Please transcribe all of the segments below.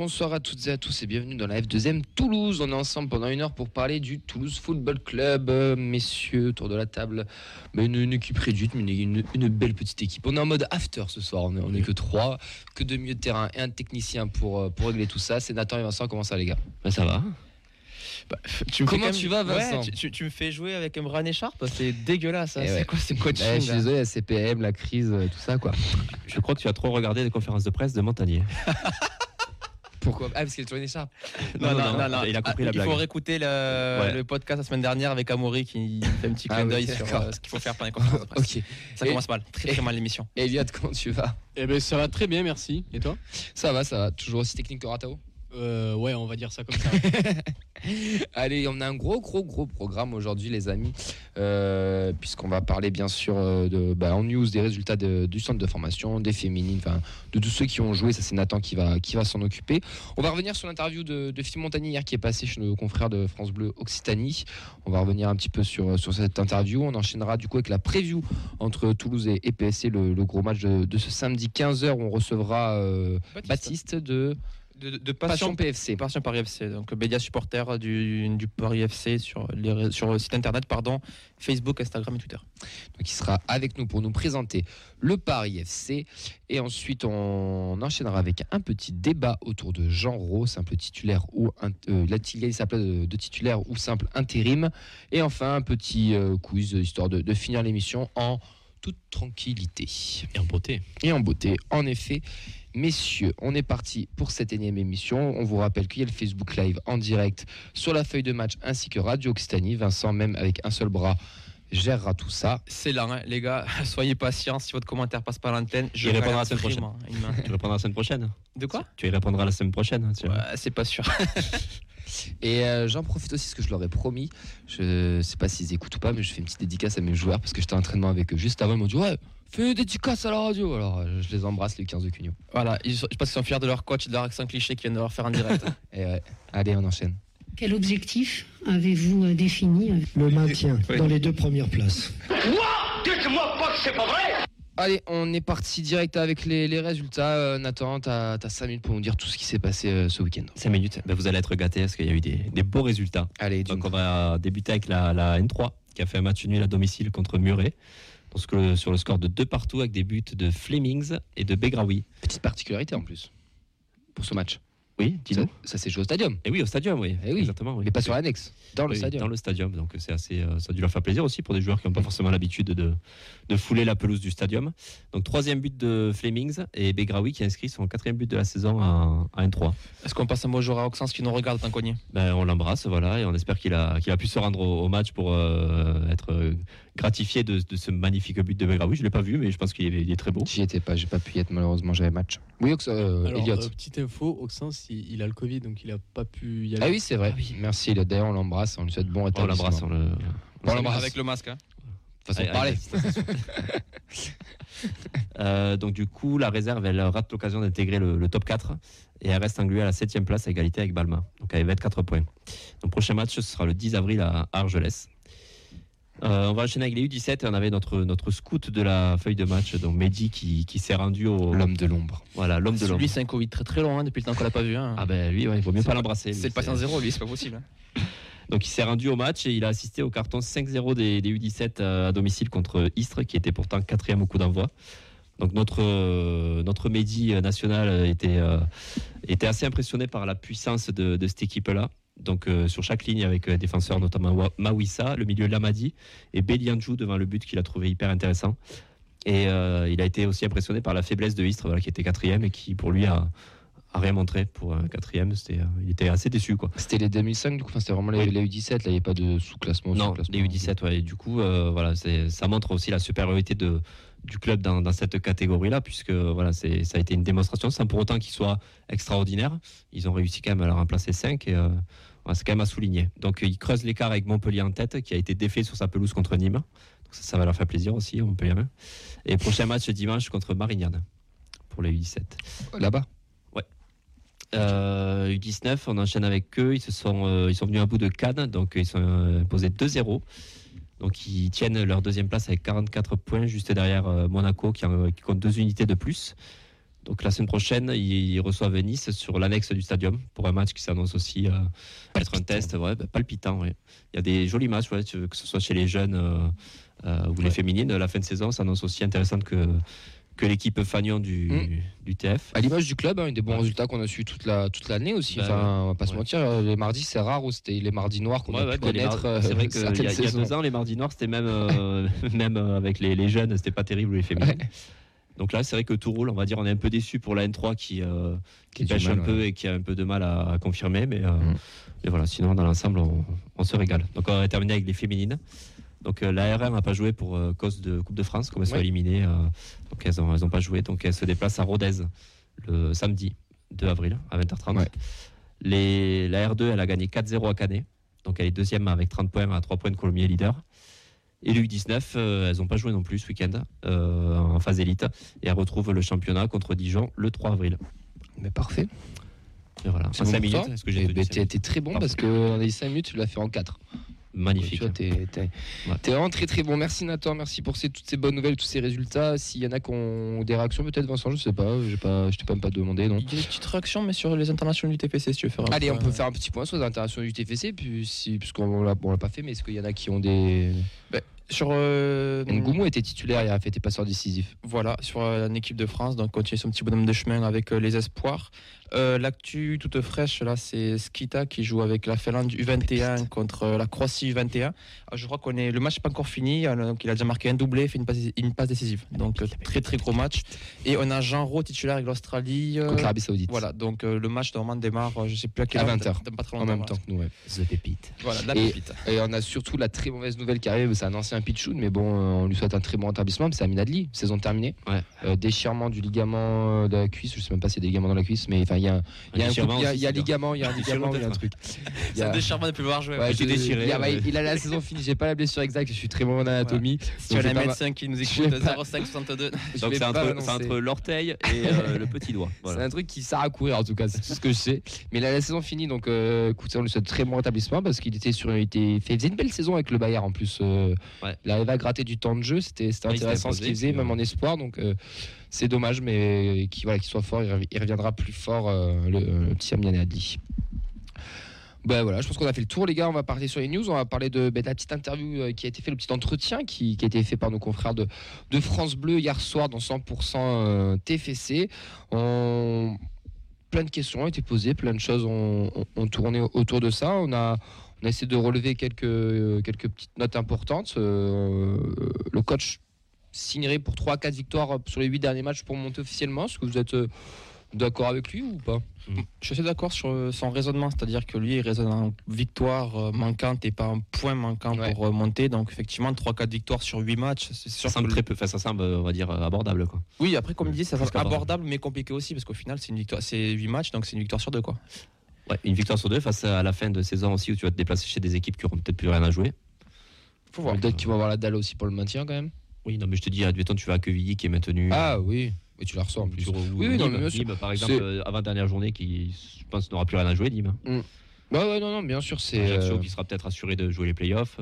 Bonsoir à toutes et à tous et bienvenue dans la F2M Toulouse. On est ensemble pendant une heure pour parler du Toulouse Football Club. Euh, messieurs, autour de la table, mais une, une équipe réduite, mais une, une belle petite équipe. On est en mode after ce soir, on est, on est que trois, que deux milieux de terrain et un technicien pour, euh, pour régler tout ça. C'est Nathan et Vincent, comment ça les gars? Bah, ça va. Tu me fais Comment même- tu vas, Vincent? Ouais, tu, tu- tu me fais jouer avec un Brian Écharpe C'est dégueulasse. hein. Eh C'est ouais. quoi ce coaching Ouais, Je suis désolé, la CPM, la crise, euh, tout ça quoi. Je crois que tu as trop regardé les conférences de presse de Montagnier. Pourquoi Ah, parce qu'il est toujours une écharpe. Non, non, non, non. Il a compris Ah, la Il blague. faut réécouter le, Ouais. le podcast la semaine dernière avec Amaury qui fait un petit Ah clin oui, d'œil sur euh, ce qu'il faut faire pendant les conférences de presse. Ok. Ça Et- commence mal, très très mal l'émission. Elliot, comment tu vas? Eh ben ça va très bien, merci. Et toi? Ça va, ça va. Toujours aussi technique que Ratao euh, Ouais, on va dire ça comme ça. Allez, on a un gros, gros, gros programme aujourd'hui, les amis, euh, puisqu'on va parler bien sûr euh, de, bah, en news des résultats de- du centre de formation, des féminines, enfin de tous ceux qui ont joué. Ça, c'est Nathan qui va, qui va s'en occuper. On va revenir sur l'interview de, de Phil Montagny hier qui est passé chez nos confrères de France Bleu Occitanie. On va revenir un petit peu sur, sur cette interview. On enchaînera du coup avec la preview entre Toulouse et, et PSC, le, le gros match de, de ce samedi 15h où on recevra euh, Baptiste de De, de Passion Passion, PFC. Passion Paris FC, donc média supporter du, du Paris FC sur, les, sur le site internet, pardon, Facebook, Instagram et Twitter. Donc il sera avec nous pour nous présenter le Paris FC. Et ensuite, on enchaînera avec un petit débat autour de Jean Raux, simple titulaire ou un, euh, la il s'appelle de, de titulaire ou simple intérim. Et enfin, un petit euh, quiz histoire de, de finir l'émission en toute tranquillité Et en beauté. et en beauté. En effet, messieurs, on est parti pour cette énième émission. On vous rappelle qu'il y a le Facebook Live en direct sur la feuille de match ainsi que Radio Occitanie. Vincent, même avec un seul bras, gérera tout ça. C'est là, hein, les gars, soyez patients. Si votre commentaire passe par l'antenne, je Il répondra la semaine prochaine. hein. Tu répondras la semaine prochaine De quoi Tu y répondras la semaine prochaine. hein, tu vois. Ouais, C'est pas sûr. Et euh, j'en profite aussi, ce que je leur ai promis. Je sais pas s'ils écoutent ou pas, mais je fais une petite dédicace à mes joueurs parce que j'étais en entraînement avec eux juste avant. Ils m'ont dit Ouais, fais une dédicace à la radio. Alors euh, je les embrasse, les 15 de Cugno. Voilà, ils sont- je pense qu'ils sont fiers de leur coach, de leur accent cliché qu'ils viennent de leur faire en direct. Et ouais, allez, on enchaîne. Quel objectif avez-vous euh, défini Le maintien dans les deux premières places. Allez, on est parti direct avec les, les résultats. Euh, Nathan, t'as as 5 minutes pour nous dire tout ce qui s'est passé euh, ce week-end. 5 minutes. Ben, vous allez être gâtés parce qu'il y a eu des, des beaux résultats. Allez, Donc donc, on va débuter avec la, la N3 qui a fait un match nul à domicile contre Muret. Donc, sur le score de 2 partout avec des buts de Flemings et de Begraoui. petite particularité en plus pour ce match. Oui, dis-nous. ça s'est joué au stadium, Et oui, au stadium, oui. Eh oui. Exactement. Oui. mais pas sur l'annexe, dans le stadium. Dans le stadium, donc c'est assez, euh, ça a dû leur faire plaisir aussi pour des joueurs qui n'ont pas forcément l'habitude de, de fouler la pelouse du stadium. Donc troisième but de Flemings et Begraoui qui a inscrit son quatrième but de la saison à, à N3. Est-ce qu'on passe un mot à Oxens qui nous regarde, tant cogné Ben, on l'embrasse, voilà, et on espère qu'il a, qu'il a pu se rendre au, au match pour euh, être euh, gratifié de, de ce magnifique but de Begraoui. Je l'ai pas vu, mais je pense qu'il est, il est très beau. J'y étais pas, j'ai pas pu y être malheureusement, j'avais match. Oui, Ox- euh, Alors, euh, petite info, Oxens, il, il a le Covid, donc il a pas pu y aller. Ah oui, c'est vrai. Merci Elliot. D'ailleurs, on l'embrasse, on lui souhaite bon On rétablissement. l'embrasse, on le. On l'embrasse. Avec le masque. Hein. Façon de parler. allez, Euh, donc du coup, la réserve, elle rate l'occasion d'intégrer le, le top 4 et elle reste engluée à la 7 place à égalité avec Balma. Donc avec 24 points. Donc prochain match, ce sera le 10 avril à Argelès. Euh, on va enchaîner avec les U17 et on avait notre, notre scout de la feuille de match, donc Mehdi, qui, qui s'est rendu au. L'homme de l'ombre. Voilà, l'homme de l'homme. Lui, c'est un Covid très très long hein, depuis le temps qu'on l'a pas vu. hein. Ah ben lui, ouais, il vaut mieux pas l'embrasser. c'est le patient zéro, lui, c'est pas possible. hein. Donc il s'est rendu au match et il a assisté au carton 5-0 des, des U17 euh, à domicile contre Istres, qui était pourtant quatrième au coup d'envoi. Donc notre, euh, Mehdi euh, national était, était assez impressionné par la puissance de, de cette équipe-là. Donc euh, sur chaque ligne avec défenseurs notamment Mawissa, le milieu Lamadi et Belianjou devant le but qu'il a trouvé hyper intéressant. Et il a été aussi impressionné par la faiblesse de Istres, qui était quatrième et qui pour lui a, a rien montré pour un quatrième. C'était, euh, il était assez déçu quoi. C'était les 2005, du coup, enfin, c'était vraiment les, Oui. les U17, là, il n'y avait pas de sous-classement. Non, les U17, ouais. Et du coup, euh, voilà, ça montre aussi la supériorité de, du club dans, dans cette catégorie-là, puisque voilà, c'est- ça a été une démonstration, sans pour autant qu'il soit extraordinaire. Ils ont réussi quand même à leur remplacer 5 et euh, voilà, c'est quand même à souligner. Donc, ils creusent l'écart avec Montpellier en tête, qui a été défait sur sa pelouse contre Nîmes. Donc, ça, ça va leur faire plaisir aussi, Montpellier. Et prochain match dimanche contre Marignane pour les U17. Là-bas. Euh, U19, on enchaîne avec eux. Ils, se sont, euh, ils sont venus à bout de Cannes, donc ils sont euh, posés 2-0. Donc ils tiennent leur deuxième place avec 44 points, juste derrière euh, Monaco qui, en- qui compte deux unités de plus. Donc la semaine prochaine, ils reçoivent Nice sur l'annexe du stadium pour un match qui s'annonce aussi euh, être un test ouais, bah, palpitant. ouais. Il y a des jolis matchs, ouais, que ce soit chez les jeunes euh, euh, ou les féminines. La fin de saison s'annonce aussi intéressante que, que l'équipe Fagnon du, Mm. du TF. À l'image du club, hein, des bons Ouais. résultats qu'on a su toute la toute l'année aussi. Bah enfin, on va pas se mentir, euh, les mardis c'est rare où c'était les mardis noirs qu'on Ouais, a pu bah, connaître. euh, c'est vrai qu'il y, a- certaines il y a saisons. deux ans, les mardis noirs, c'était même, euh, même euh, avec les, les jeunes, c'était pas terrible les féminines. Donc là, c'est vrai que tout roule. On va dire, on est un peu déçu pour la N3 qui, euh, pêche mal, un peu et qui a un peu de mal à, à confirmer. Mais, euh, Mm. mais voilà, sinon, dans l'ensemble, on, on se régale. Donc on va terminer avec les féminines. Donc euh, la R1 n'a pas joué pour euh, cause de Coupe de France, comme elles sont Ouais. éliminées. euh, donc elles n'ont pas joué. Donc elles se déplacent à Rodez le samedi 2 avril à 20h30. Ouais. Les, la R2, elle a gagné 4-0 à Canet. Donc elle est deuxième avec 30 points à 3 points de Colomiers leader. Et le U19, euh, elles n'ont pas joué non plus ce week-end euh, en phase élite. Et elles retrouvent le championnat contre Dijon le 3 avril. Mais parfait. Et voilà. En bon 5 pour minutes. Est-ce que j'ai Eh tenu ben, très bon Parfait. parce que dans les 5 minutes, tu l'as fait en 4. Magnifique. Tu Ouais. t'es vraiment très très bon. Merci Nathan, merci pour ces, toutes ces bonnes nouvelles, tous ces résultats. S'il y en a qui ont des réactions, peut-être Vincent, je sais pas, j'ai pas, je t'ai pas même pas demandé, non Il y a des petites réactions, mais sur les internationaux du TPC, si tu veux faire un Allez, on peut faire un petit point sur les internationaux du TFC, puis si, puisqu'on l'a l'a pas fait, mais est-ce qu'il y en a qui ont des. Sur. euh, Ngoumou était titulaire, il a fait des passeurs décisifs. Voilà, sur euh, une équipe de France, donc continue son petit bonhomme de chemin avec euh, les espoirs. Euh, L'actu toute fraîche, là, c'est Skita qui joue avec la Finlande U21 contre la Croatie U21. Ah, je crois qu'on est le match n'est pas encore fini, donc il a déjà marqué un doublé, fait une passe, une passe décisive. Donc euh, très très gros match. Et on a Jean Rowe titulaire avec l'Australie. euh, Contre l'Arabie Saoudite. voilà, donc le match normalement démarre, je sais plus à quelle À heure, 20 heures. dans pas très En même temps que nous, ouais. The Pépite. Voilà, la Et- pépite. Et on a surtout la très mauvaise nouvelle qui arrive, c'est un ancien pitchoun, mais bon, on lui souhaite un très bon établissement, c'est Amin Adli, saison terminée. Ouais. Euh, déchirement du ligament de la cuisse, je sais même pas s'il y a des ligaments dans la cuisse, mais enfin, il y a, un- il y a un coup- déchirement il y a- aussi, il y a un c'est dur. ligament, il y a un ligament, il y a un truc. Il y a- déchirement de plus voir jouer. Ouais, été je- déchiré, il, a- ouais. il a la saison finie, j'ai pas la blessure exacte, je suis très bon en anatomie. Si tu as Donc, un médecin qui nous écoute, vais pas- 05 62. je Donc vais c'est entre, l'orteil et euh, le petit doigt. C'est un truc qui sert à courir en tout cas, c'est tout ce que je sais. Mais là, la saison finie, donc euh, écoutez, on lui souhaite très bon rétablissement parce qu'il était sur, il était, fait, il faisait une belle saison avec le Bayern en plus. euh. Il arrivait à gratter du temps de jeu, c'était il intéressant ce qu'il faisait, même en espoir. Donc euh, c'est dommage, mais qu'il voilà, soit fort, il rev- il reviendra plus fort, euh, le, le petit. Ben voilà, je pense qu'on a fait le tour, les gars. On va parler sur les news. On va parler de, ben, la petite interview euh, qui a été fait, le petit entretien qui, a été fait par nos confrères de, France Bleu hier soir dans 100% euh, TFC. Plein de questions ont été posées, plein de choses ont, tourné autour de ça. On a, essayé de relever quelques, quelques petites notes importantes. Euh, le coach signerait pour 3 à 4 victoires sur les 8 derniers matchs pour monter officiellement. Est-ce que vous êtes euh, d'accord avec lui ou pas Je suis assez d'accord sur euh, son raisonnement, c'est-à-dire que lui, il raisonne en victoire euh, manquante et pas en point manquant Ouais. pour euh, monter. Donc, effectivement, 3-4 victoires sur 8 matchs, c'est sûr Ça semble que- très peu, enfin, ça semble, on va dire, abordable. Quoi. Oui, après, comme il dit, ça semble abordable, mais compliqué aussi, parce qu'au final, c'est une victoire, c'est 8 matchs, donc c'est une victoire sur deux, quoi. Ouais, une victoire sur deux face à la fin de saison aussi où tu vas te déplacer chez des équipes qui auront peut-être plus rien à jouer. Faut voir. Peut-être qu'ils vont avoir la dalle aussi pour le maintien quand même. Oui, non, mais je te dis, admettons, tu vas à Quevilly qui est maintenu. Ah oui, et tu la reçois en plus. Sur- ou Oui, oui, non, Nîmes, mais bien sûr. Nîmes, par exemple, C'est- euh, avant-dernière journée, qui, je pense, n'aura plus rien à jouer, Nîmes. Ouais, ouais, non, non, bien sûr, c'est. Ajaccio euh, qui sera peut-être assuré de jouer les playoffs.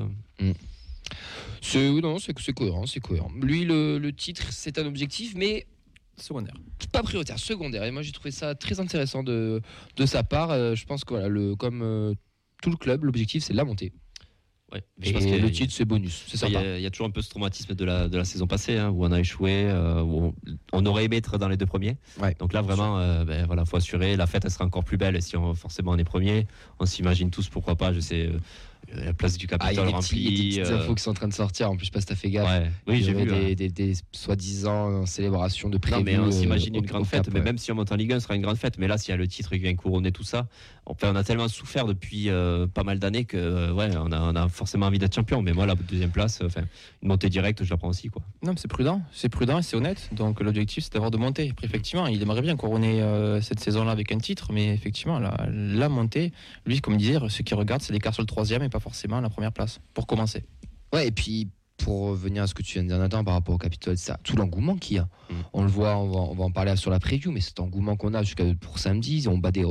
c'est oui, non, c'est c'est cohérent, c'est cohérent. Lui, le, le titre, c'est un objectif, mais Secondaire. pas prioritaire, secondaire. Et moi, j'ai trouvé ça très intéressant de, de sa part. Euh, je pense que voilà, le, comme euh, tout le club, l'objectif, c'est la montée. Ouais. Et Je pense qu'il y a- le titre, c'est bonus. C'est il y, a, il y a toujours un peu ce traumatisme de la, de la saison passée hein, où on a échoué, euh, où on, on aurait aimé être dans les deux premiers. Ouais. Donc là, vraiment, euh, ben, voilà, faut assurer. La fête, elle sera encore plus belle si on, forcément on est premier. On s'imagine tous, pourquoi pas, je sais, euh, la place du Ah, il y a Capitole des, petits- il y a des remplie. petites euh, infos qui sont en train de sortir. En plus, je sais pas si t'as fait gaffe. ouais. Oui, Il y j'ai vu. des, des, des soi-disant célébrations de Non, prévues. mais on euh, s'imagine une grande Cap, fête. Mais ouais. même si on monte en Ligue 1, ce sera une grande fête. Mais là, s'il y a le titre qui vient couronner tout ça, enfin, on a tellement souffert depuis euh, pas mal d'années que, ouais, on a, on a forcément envie d'être champion. Mais moi, la deuxième place, enfin, une montée directe, je la prends aussi, quoi. Non, mais c'est prudent, c'est prudent et c'est honnête. Donc, l'objectif, c'est d'avoir de monter. Après, effectivement, il aimerait bien couronner euh, cette saison-là avec un titre, mais effectivement, la, la montée, lui, comme il disait, ceux qui regardent, c'est l'écart sur le troisième pas forcément la première place, pour commencer. Ouais, et puis pour revenir à ce que tu viens de dire Nathan par rapport au Capitole, ça, tout l'engouement qu'il y a. Mm. On le voit, on va, on va en parler sur la preview, mais cet engouement qu'on a jusqu'à pour samedi, on bat des,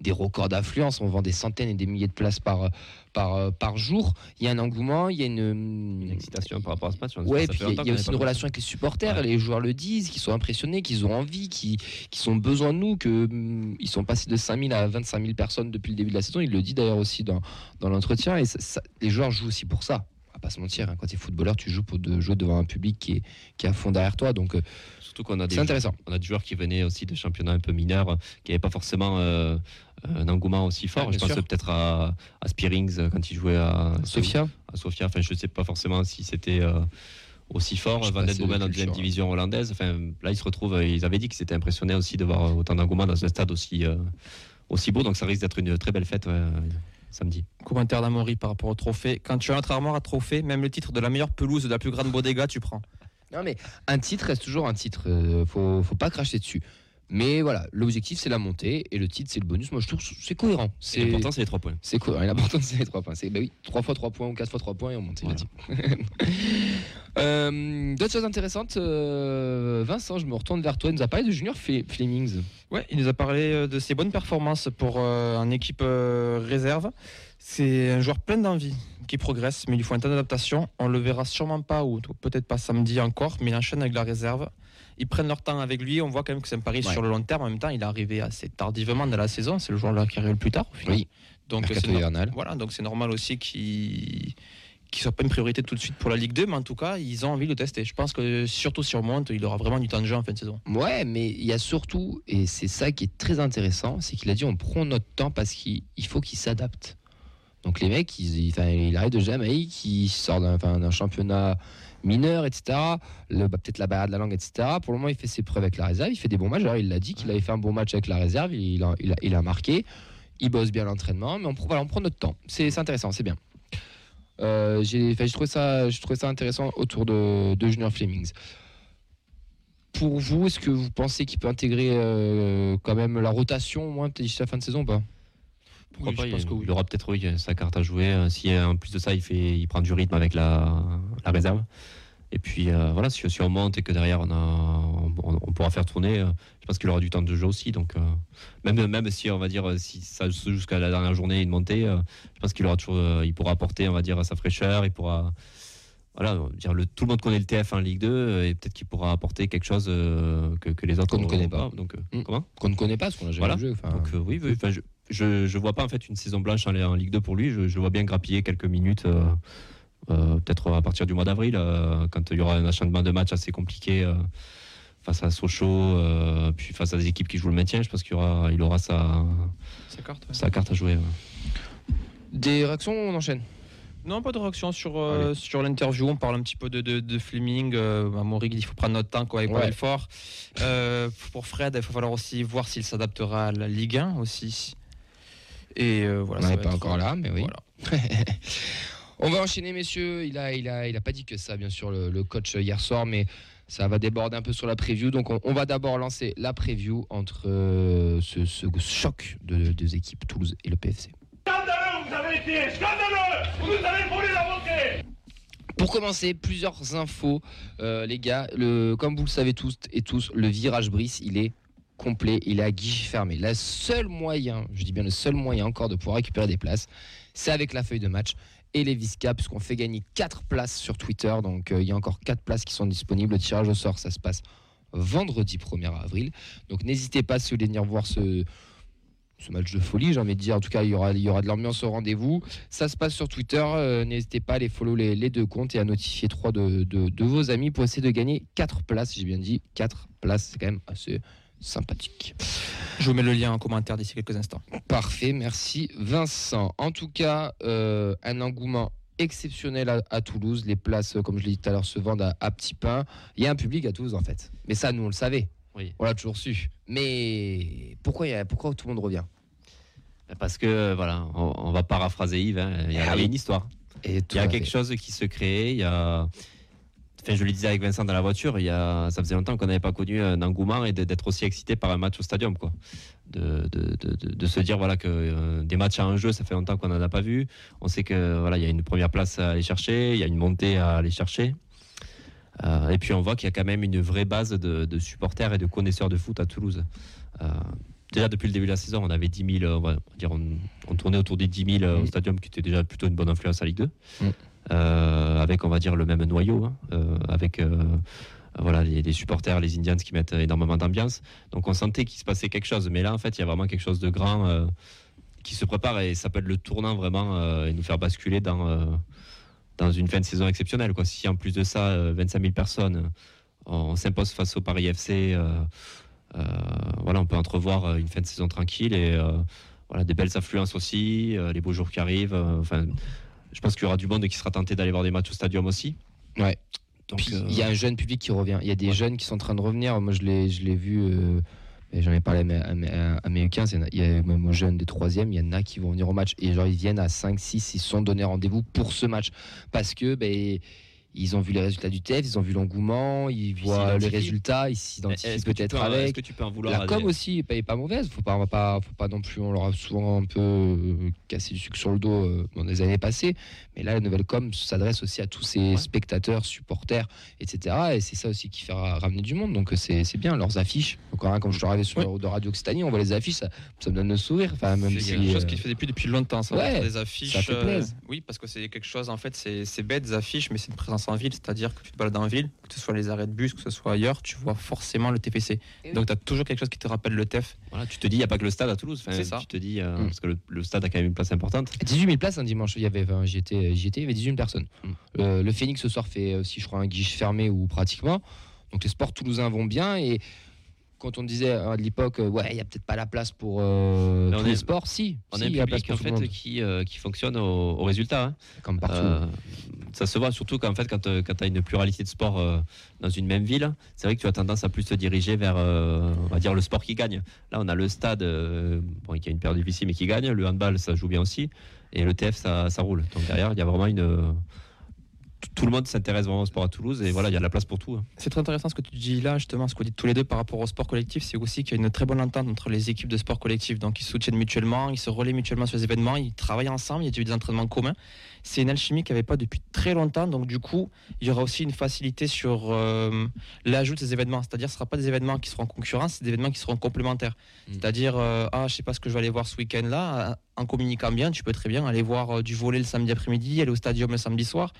des records d'affluence, on vend des centaines et des milliers de places par, par, par jour. Il y a un engouement, il y a une, Une excitation par rapport à ce match. Ouais, Ça puis il y a- y aussi une relation avec les supporters. Ouais. Les joueurs le disent, qu'ils sont impressionnés, qu'ils ont envie, qu'ils qu'ils ont besoin de nous, qu'ils sont passés de 5000 à 25 000 personnes depuis le début de la saison. Il le dit d'ailleurs aussi dans, dans l'entretien. Et ça- ça- les joueurs jouent aussi pour ça. Pas se mentir, hein, quand tu es footballeur, tu joues pour de, jouer devant un public qui est, qui est à fond derrière toi. Donc euh, Surtout qu'on a des c'est intéressant. on a des joueurs qui venaient aussi de championnats un peu mineurs, euh, qui n'avaient pas forcément euh, un engouement aussi fort. Ah, je pense peut-être à, à Spearings euh, quand il jouait à Sofia à Sofia. Enfin, je ne sais pas forcément si c'était euh, aussi fort. Van den c'est Boomen en deuxième division hollandaise. Enfin, là, ils se retrouvent. Ils avaient dit qu'ils étaient impressionnés aussi de voir autant d'engouement dans un stade aussi, euh, aussi beau. Donc, ça risque d'être une très belle fête ouais, samedi. Commentaire d'Amaury par rapport au trophée. Quand tu as notre armoire à trophée, même le titre de la meilleure pelouse de la plus grande bodega, tu prends. Non, mais un titre reste toujours un titre. euh, faut, faut pas cracher dessus. Mais voilà, l'objectif c'est la montée et le titre c'est le bonus. Moi je trouve que c'est cohérent. C'est C'est l'important, c'est les trois points. C'est cool. Et L'important, c'est les trois points. C'est bah oui, trois fois trois points ou quatre fois trois points et on monte. Euh, D'autres choses intéressantes. euh, Vincent, je me retourne vers toi. Il nous a parlé de Junior Fle- Flemings. Ouais, il nous a parlé euh, de ses bonnes performances pour euh, en équipe euh, réserve. C'est un joueur plein d'envie qui progresse, mais il lui faut un temps d'adaptation. On le verra sûrement pas ou peut-être pas samedi encore, mais il enchaîne avec la réserve. Ils prennent leur temps avec lui. On voit quand même que c'est un pari Ouais. sur le long terme. En même temps, il est arrivé assez tardivement dans la saison. C'est le joueur là qui arrive le plus tard. Au final. Oui. Donc c'est voilà, donc c'est normal aussi qu'il ne soit pas une priorité tout de suite pour la Ligue 2, mais en tout cas, ils ont envie de le tester. Je pense que surtout si on remonte, il aura vraiment du temps de jeu en fin de saison. Ouais, mais il y a surtout, et c'est ça qui est très intéressant, c'est qu'il a dit on prend notre temps parce qu'il il faut qu'il s'adapte. Donc les mecs, il arrive de Jamaïque, il sort d'un championnat mineur, etc. Bah, Peut-être la barrière de la langue, etc. Pour le moment, il fait ses preuves avec la réserve, il fait des bons matchs. Alors, il l'a dit qu'il avait fait un bon match avec la réserve, il, a, marqué, il bosse bien l'entraînement, mais on, voilà, on prend notre temps. C'est intéressant, c'est bien. Euh, J'ai trouvé, ça- trouvé ça intéressant autour de, de Junior Flemings. Pour vous, est-ce que vous pensez qu'il peut intégrer euh, quand même la rotation au moins peut-être d'ici la fin de saison ou pas? Pourquoi Oui, pas je il, pense que oui. il aura peut-être oui, sa carte à jouer. Euh, Si en plus de ça, il, fait, il prend du rythme avec la, la réserve. Et puis euh, voilà, si, si on monte et que derrière on, a, on, on pourra faire tourner, euh, je pense qu'il aura du temps de jeu aussi. Donc euh, même, même si on va dire si ça se joue jusqu'à la dernière journée une montée, je pense qu'il aura toujours, il pourra apporter, on va dire, sa fraîcheur. Il pourra voilà, dire le, tout le monde connaît le TF1 Ligue 2 euh, et peut-être qu'il pourra apporter quelque chose que, que les autres Qu'on ne connaît pas. Donc Mm. comment Qu'on ne connaît pas, parce qu'on n'a jamais Voilà. joué. donc oui, oui, je, je je vois pas en fait une saison blanche en, en Ligue 2 pour lui. Je, je vois bien grappiller quelques minutes, euh, peut-être à partir du mois d'avril, euh, quand il y aura un enchaînement de matchs assez compliqué euh, face à Sochaux, euh, puis face à des équipes qui jouent le maintien. Je pense qu'il aura, il aura sa, Sa carte, sa carte à jouer. ouais. Des réactions, on enchaîne? Non, pas de réaction sur, euh, sur l'interview. On parle un petit peu de, de, de Fleming. Euh, dit qu'il faut prendre notre temps quoi, avec Ouais. Fort. Euh, pour Fred, il va falloir aussi voir s'il s'adaptera à la Ligue 1 aussi. Et euh, voilà, on n'est pas être- encore là, mais oui. Voilà. on va enchaîner, messieurs. Il a, il a, il a pas dit que ça, bien sûr, le, le coach hier soir, mais ça va déborder un peu sur la preview. Donc, on, on va d'abord lancer la preview entre euh, ce, ce choc de deux équipes, Toulouse et le PFC. Scandaleux, vous avez été scandaleux Vous nous avez volé la montée Pour commencer, plusieurs infos, euh, les gars. Le, comme vous le savez tous et tous, le virage Brice, il est complet, il est à guichet fermé. Le seul moyen, je dis bien le seul moyen encore de pouvoir récupérer des places, c'est avec la feuille de match et les Visca, puisqu'on fait gagner 4 places sur Twitter. Donc euh, il y a encore 4 places qui sont disponibles. Le tirage au sort, ça se passe vendredi 1er avril. Donc n'hésitez pas si vous voulez venir voir ce, ce match de folie, j'ai envie de dire. En tout cas, il y aura, il y aura de l'ambiance au rendez-vous. Ça se passe sur Twitter. euh, N'hésitez pas à aller follow les, les deux comptes et à notifier trois de, de- de vos amis pour essayer de gagner 4 places. J'ai bien dit 4 places, c'est quand même assez sympathique. Je vous mets le lien en commentaire d'ici quelques instants. Parfait, merci Vincent. En tout cas, euh, un engouement exceptionnel à, à Toulouse. Les places, euh, comme je l'ai dit tout à l'heure, se vendent à, à petits pains. Il y a un public à Toulouse en fait. Mais ça, nous, on le savait. Oui. On l'a toujours su. Mais pourquoi, y a- pourquoi tout le monde revient? Parce que euh, voilà, on, on va paraphraser Yves. hein, Il y a, Ah y a une histoire. Et Il y a quelque chose qui se crée. Il y a Enfin, je le disais avec Vincent dans la voiture, il y a, ça faisait longtemps qu'on n'avait pas connu un engouement et d'être aussi excité par un match au stadium. Quoi. De, de- de- de- de se dire voilà, que euh, des matchs à un jeu, ça fait longtemps qu'on n'en a pas vu. On sait que voilà, il y a une première place à aller chercher, il y a une montée à aller chercher. Euh, et puis on voit qu'il y a quand même une vraie base de, supporters et de connaisseurs de foot à Toulouse. Euh, déjà depuis le début de la saison, on avait 10 000, euh, on va dire, on, on tournait autour des 10 000 euh, au stadium, qui était déjà plutôt une bonne influence à Ligue 2. Mm. Euh, avec, on va dire, le même noyau, hein, euh, avec euh, voilà, les, supporters, les Indians qui mettent énormément d'ambiance. Donc on sentait qu'il se passait quelque chose. Mais là, en fait, il y a vraiment quelque chose de grand qui se prépare et ça peut être le tournant vraiment et nous faire basculer dans, dans une fin de saison exceptionnelle. Si en plus de ça, euh, 25 000 personnes, on s'impose face au Paris FC, voilà, on peut entrevoir une fin de saison tranquille et voilà, des belles affluences aussi, les beaux jours qui arrivent. Je pense qu'il y aura du monde qui sera tenté d'aller voir des matchs au stadium aussi. Ouais. Donc, Puis, euh, il y a un jeune public qui revient. Il y a des jeunes qui sont en train de revenir. Moi, je l'ai, je l'ai vu. euh, J'en ai parlé à mes, à mes- à mes 15. Il y a- même aux jeunes des troisièmes. Il y en a qui vont venir au match. Et genre, ils viennent à 5, 6. Ils se sont donné rendez-vous pour ce match. Parce que, ben, ils ont vu les résultats du TEF, ils ont vu l'engouement, ils voient les résultats, ils s'identifient peut-être en- Est-ce avec. que tu peux en vouloir La com aussi est pas, mauvaise. Faut pas, on va pas, faut pas non plus. On leur a souvent un peu euh, cassé du sucre sur le dos euh, dans les années passées. Mais là, la nouvelle com s'adresse aussi à tous ces Ouais. spectateurs, supporters, etc. Et c'est ça aussi qui fait ra- ramener du monde. Donc euh, c'est bien. Leurs affiches. Encore un, comme je suis arrivé sur Ouais. de Radio Occitanie, on voit les affiches, ça, ça me donne le sourire. Enfin, C'est si, quelque chose euh, qui se fait depuis, depuis longtemps, ça. ouais, des affiches. ça fait plaisir. oui, parce que c'est quelque chose, en fait, c'est c'est bête des affiches, mais c'est une présence en ville, c'est-à-dire que tu te balades en ville, que ce soit les arrêts de bus, que ce soit ailleurs, tu vois forcément le TPC. Donc tu as toujours quelque chose qui te rappelle le TEF. Voilà, tu te dis, il n'y a pas que le stade à Toulouse. Enfin, C'est ça. Tu te dis, euh, Mm. parce que le, le stade a quand même une place importante. 18 000 places un dimanche. Il y avait, enfin, j'y étais, j'y étais, il y avait 18 000 personnes. Mm. Euh, le Phoenix ce soir fait aussi, je crois, un guichet fermé ou pratiquement. Donc les sports toulousains vont bien et quand on disait à l'époque, euh, ouais, il y a peut-être pas la place pour euh, tous est- les sports, si, On si, a un il y a place public pour en fait qui, euh, qui fonctionne au, au résultat. hein. comme partout. Euh, ça se voit surtout qu'en fait, quand, tu as une pluralité de sports euh, dans une même ville, c'est vrai que tu as tendance à plus te diriger vers, euh, on va dire, le sport qui gagne. Là, on a le stade, euh, qui a une période difficile, mais qui gagne. Le handball, ça joue bien aussi. Et le TF, ça, ça roule. Donc derrière, il y a vraiment une. Tout- le monde s'intéresse vraiment au sport à Toulouse et voilà, il y a de la place pour tout. hein. C'est très intéressant ce que tu dis là, justement, ce que vous dites tous les deux par rapport au sport collectif, c'est aussi qu'il y a une très bonne entente entre les équipes de sport collectif. Donc ils se soutiennent mutuellement, ils se relaient mutuellement sur les événements, ils travaillent ensemble, il y a des entraînements communs. C'est une alchimie qu'il n'y avait pas depuis très longtemps, donc du coup, il y aura aussi une facilité sur euh, l'ajout de ces événements. C'est-à-dire, ce ne sera pas des événements qui seront en concurrence, c'est des événements qui seront complémentaires. Mm. C'est-à-dire, euh, ah, je sais pas ce que je vais aller voir ce week-end-là, en communiquant bien, tu peux très bien aller voir euh, du volet le samedi après-midi, aller au stadium le samedi soir,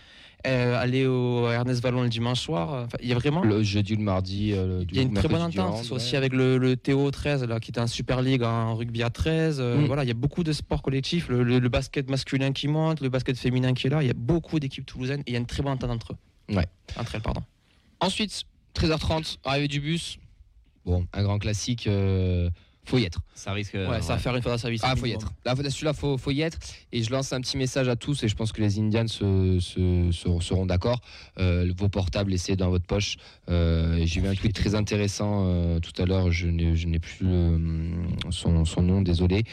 euh, aller au Ernest Vallon le dimanche soir. Enfin, il y a vraiment. Le jeudi ou le mardi. euh, le- Il y a une très bonne entente, c'est aussi ouais. avec le, le Théo 13 là, qui est en Super League en rugby à 13. euh, Mm. Voilà, il y a beaucoup de sports collectifs, le, le- le basket masculin qui monte, le basket féminin qui est là. Il y a beaucoup d'équipes toulousaines et il y a une très bonne entente entre eux. Ouais. Entre elles, pardon. Ensuite, 13h30, arrivée du bus. Bon, un grand classique. euh, faut y être. Ça risque. Ouais, ça va faire une fois sa vie. Ah, faut y être. Là, celui-là, faut, faut y être. Et je lance un petit message à tous, et je pense que les Indians se- se- se- seront d'accord. Euh, vos portables, laissez dans votre poche. Euh, J'ai vu un tweet très intéressant euh, tout à l'heure. Je n'ai plus son, son nom, désolé.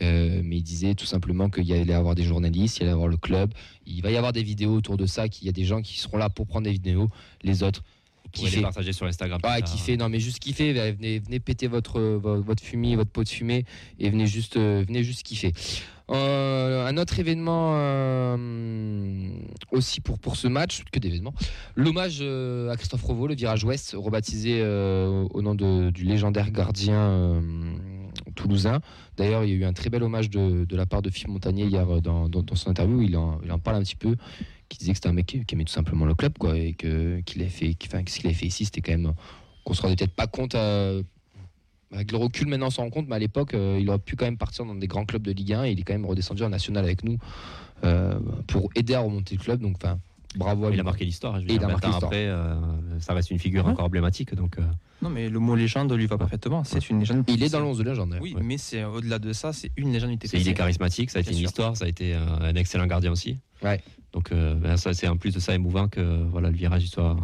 Mais il disait tout simplement qu'il y allait avoir des journalistes, il y allait avoir le club. Il va y avoir des vidéos autour de ça. Qu'il y a des gens qui seront là pour prendre des vidéos. Les autres, Vous pourrez les kiffer. partager sur Instagram. Ah, tard. kiffer, non mais juste kiffer, venez, venez péter votre, vo- votre fumée, votre pot de fumée et venez juste, euh, venez juste kiffer. Euh, un autre événement euh, aussi pour, pour ce match, que d'événements, l'hommage euh, à Christophe Revault, le virage ouest, rebaptisé au nom de- du légendaire gardien toulousain. D'ailleurs, il y a eu un très bel hommage de, de la part de Philippe Montagnier hier dans, dans- dans son interview, il en, il en parle un petit peu qui disait que c'était un mec qui, qui aimait tout simplement le club quoi et que qu'il avait fait que ce qu'il avait fait ici c'était quand même qu'on se rendait peut-être pas compte euh, avec le recul maintenant on s'en rend compte mais à l'époque euh, il aurait pu quand même partir dans des grands clubs de Ligue 1 et il est quand même redescendu en national avec nous euh, pour aider à remonter le club donc enfin bravo à Il lui a marqué l'histoire. hein, il a 20 marqué après, euh, ça reste une figure Ouais. encore emblématique. Donc, euh, Non, mais le mot légende lui va parfaitement. C'est une légende. il est dans le 11 de légende d'ailleurs. Oui, Ouais. mais c'est au-delà de ça, c'est une légende il est charismatique, ça a été une sûr. histoire, ça a été un excellent gardien aussi. Ouais. Donc, euh, ben, ça, c'est en plus de ça émouvant que voilà, le virage il soit,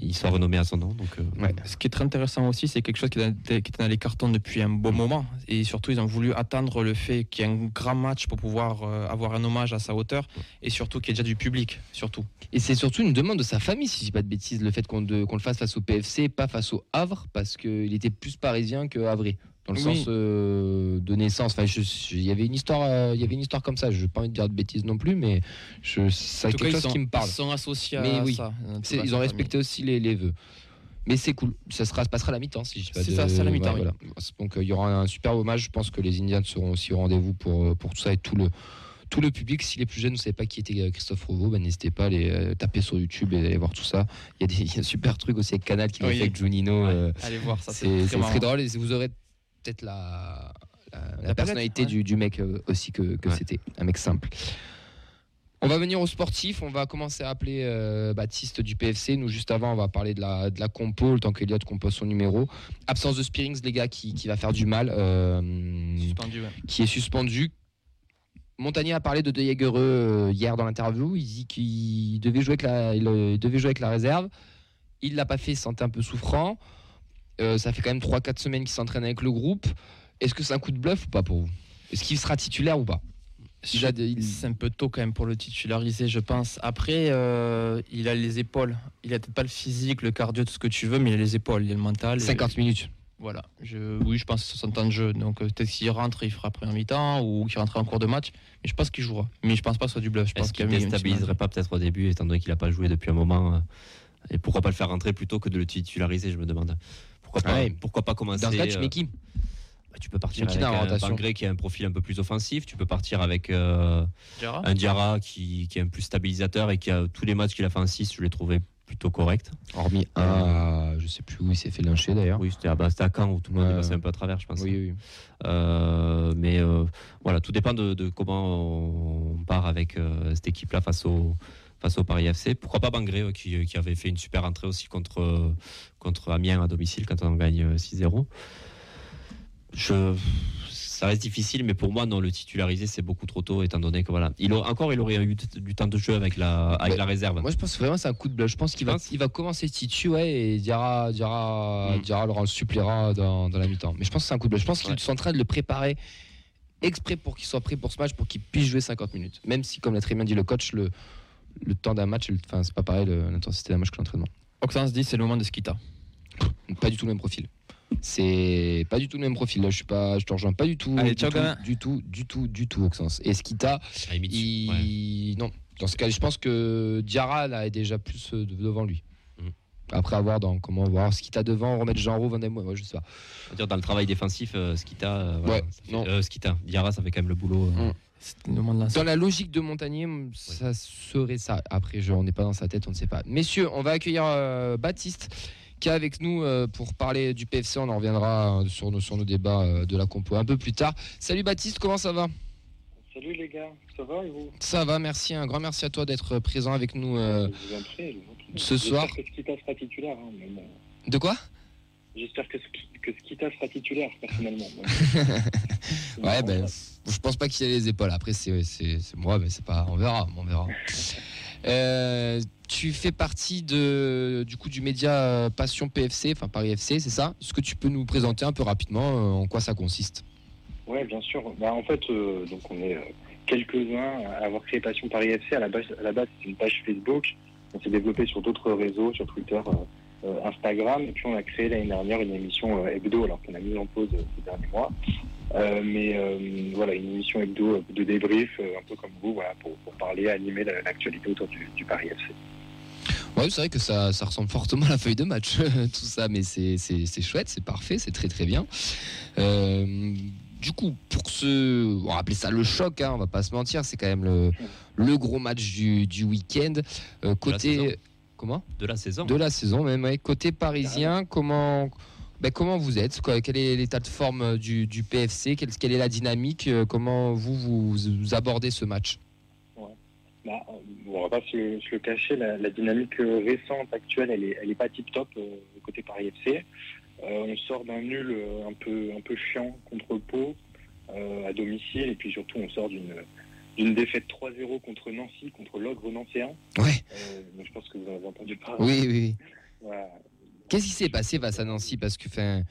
il soit renommé à son nom. Donc, euh, Ouais. Ce qui est très intéressant aussi, c'est quelque chose qui est, dans, les cartons depuis un bon moment. Et surtout, ils ont voulu attendre le fait qu'il y ait un grand match pour pouvoir euh, avoir un hommage à sa hauteur. Et surtout qu'il y ait déjà du public, surtout. Et c'est surtout une demande de sa famille, si je dis pas de bêtises, le fait qu'on le fasse face au PFC, pas face au Havre, parce qu'il était plus parisien que Havrais. Dans le Oui. sens euh, de naissance. Enfin, il y avait une histoire, euh, il y avait une histoire comme ça. Je n'ai pas envie de dire de bêtises non plus, mais je, cas, quelque chose sont, qui me parle. ils sont associés Mais à oui, ça. C'est- toute Ils ont respecté aussi les, les vœux. Mais c'est cool. Ça se passera à la mi-temps, si je dis pas C'est de- ça, c'est à la mi-temps, oui. voilà. Donc il y aura un super hommage. Je pense que les Indians seront aussi au rendez-vous pour, euh, pour tout ça et tout le, tout le public. Si les plus jeunes ne savaient pas qui était Christophe Rovo, ben, n'hésitez pas à euh, taper sur YouTube et aller voir tout ça. Il y a des il y a un super truc aussi avec Canal qui Oui. fait avec Junino. Ouais. euh, Allez voir ça, c'est très drôle et vous aurez peut-être la, la, la palette, personnalité ouais. du, du mec euh, aussi que, que Ouais. c'était. Un mec simple. On va venir aux sportifs. On va commencer à appeler euh, Baptiste du PFC. Nous, juste avant, on va parler de la, de la compo, le temps qu'Eliott compose son numéro. Absence de Spearings, les gars, qui, qui va faire du mal, euh, Suspendu, ouais. qui est suspendu. Montagnier a parlé de De Jaegereux euh, hier dans l'interview. Il dit qu'il devait jouer avec la, il, il devait jouer avec la réserve. Il l'a pas fait, il se sentait un peu souffrant. Euh, ça fait quand même 3-4 semaines qu'il s'entraîne avec le groupe. Est-ce que c'est un coup de bluff ou pas pour vous? Est-ce qu'il sera titulaire ou pas? C'est un peu tôt quand même pour le titulariser, je pense. Après, euh, il a les épaules. Il a peut-être pas le physique, le cardio, tout ce que tu veux, mais il a les épaules, il a le mental. et- 50 minutes. Voilà. Je, oui, je pense que c'est son temps de jeu. Donc euh, peut-être s'il rentre, il fera première mi-temps ou qu'il rentrera en cours de match. Mais je pense qu'il jouera. Mais je pense pas que ce soit du bluff. Je pense Est-ce qu'il qu'il un petit déstabiliserait pas peut-être au début, étant donné qu'il n'a pas joué depuis un moment euh, Et pourquoi pas le faire rentrer plutôt que de le titulariser, je me demande. Pourquoi pas, Ouais. pourquoi pas commencer Dans ce cas, tu euh, mets qui? Bah, Tu peux partir avec un Bangré qui a un profil un peu plus offensif. Tu peux partir avec euh, Diarra un Diarra qui, qui est un plus stabilisateur et qui a tous les matchs qu'il a fait en 6, je l'ai trouvé plutôt correct. Hormis un, à- je sais plus où il s'est fait lyncher d'ailleurs. Oui, c'était à, bah, à Caen où tout le monde Ouais. est passé un peu à travers, je pense. Oui, oui. Euh, mais euh, voilà, tout dépend de, de comment on part avec euh, cette équipe-là face au, face au Paris FC. Pourquoi pas Bangré, ouais, qui, qui avait fait une super entrée aussi contre, euh, contre Amiens à domicile quand on gagne euh, 6-0. Je, ça reste difficile, mais pour moi, non, le titulariser, c'est beaucoup trop tôt, étant donné que voilà. Il a, encore, il aurait eu du, temps de jeu avec la, avec Mais la réserve. Moi, je pense vraiment c'est un coup de bluff. Je pense qu'il va, il va commencer Titu, ouais, et Diarra, Diarra, Mm. Diarra le suppliera dans, dans la mi-temps. Mais je pense que c'est un coup de bluff. Je pense qu'ils sont en train de le préparer exprès pour qu'il soit prêt pour ce match, pour qu'il puisse jouer 50 minutes. Même si, comme l'a très bien dit le coach, le, le temps d'un match, enfin, c'est pas pareil l'intensité d'un match que l'entraînement. Oxens dit c'est le moment de Skita. Pas du tout le même profil. C'est pas du tout le même profil. Là, je suis pas, je te rejoins pas du tout. Allez, du, tout du tout, du tout, du tout, Oxens. Et Skita, limite, il... ouais. non. Dans ce cas, je pense que Diarra là est déjà plus euh, de- devant lui. Mhm. Après avoir dans comment voir ce qui t'a devant, remettre Jean Roux, Van ouais, je sais pas. Dire, dans le travail défensif, euh, Skita, euh, voilà, Ouais, fait- non. euh, Skita, Diarra, ça fait quand même le boulot. euh. Mm. Dans la logique de Montagnier, ça serait ça. Après, je, on n'est pas dans sa tête, on ne sait pas. Messieurs, on va accueillir euh, Baptiste qui est avec nous euh, pour parler du PFC. On en reviendra euh, sur nos, sur nos débats euh, de la compo un peu plus tard. Salut Baptiste, comment ça va? Salut les gars, ça va et vous? Ça va, merci. Un grand merci à toi d'être présent avec nous. euh, Je vous en prie, je vous en prie. ce soir- hein, mais bon, De quoi? J'espère que, que Skita sera titulaire, personnellement. Ouais, ben, je pense pas qu'il y ait les épaules. Après, c'est moi, mais c'est pas. On verra, on verra. Euh, tu fais partie de, du coup du média euh, Passion PFC, enfin Paris FC, c'est ça? Est-ce que tu peux nous présenter un peu rapidement euh, en quoi ça consiste? Ouais, bien sûr. Bah, en fait, euh, donc on est quelques-uns à avoir créé Passion Paris FC. À la base, à la base c'est une page Facebook. On s'est développé sur d'autres réseaux, sur Twitter, Instagram. Et puis on a créé l'année dernière une émission euh, hebdo, alors qu'on a mis en pause euh, ces derniers mois. Euh, mais euh, voilà, une émission hebdo euh, de débrief, euh, un peu comme vous, voilà, pour, pour parler, animer la- l'actualité autour du, du Paris FC. Ouais, c'est vrai que ça, ça ressemble fortement à la feuille de match, tout ça, mais c'est chouette, c'est parfait, c'est très très bien. Euh, du coup, pour ce. On va appeler ça le choc, hein, on va pas se mentir, c'est quand même le, le gros match du, du week-end. Euh, côté. Comment? De la saison. De la saison, même. ouais. Côté parisien, comment. ben, comment vous êtes quoi? Quel est l'état de forme du, du PFC quelle, quelle est la dynamique Euh, Comment vous, vous, vous abordez ce match? Bah, euh, on va pas se, se le cacher, la, la dynamique euh, récente, actuelle, elle est, elle est pas tip top côté Paris FC. Euh, on sort d'un nul euh, un peu, un peu chiant contre Pau euh, à domicile, et puis surtout on sort d'une d'une défaite 3-0 contre Nancy, contre l'ogre nancéen. Ouais, Euh, donc je pense que vous en avez entendu parler. oui, oui. oui. Voilà. Qu'est-ce qui s'est passé face à Nancy? Parce que enfin,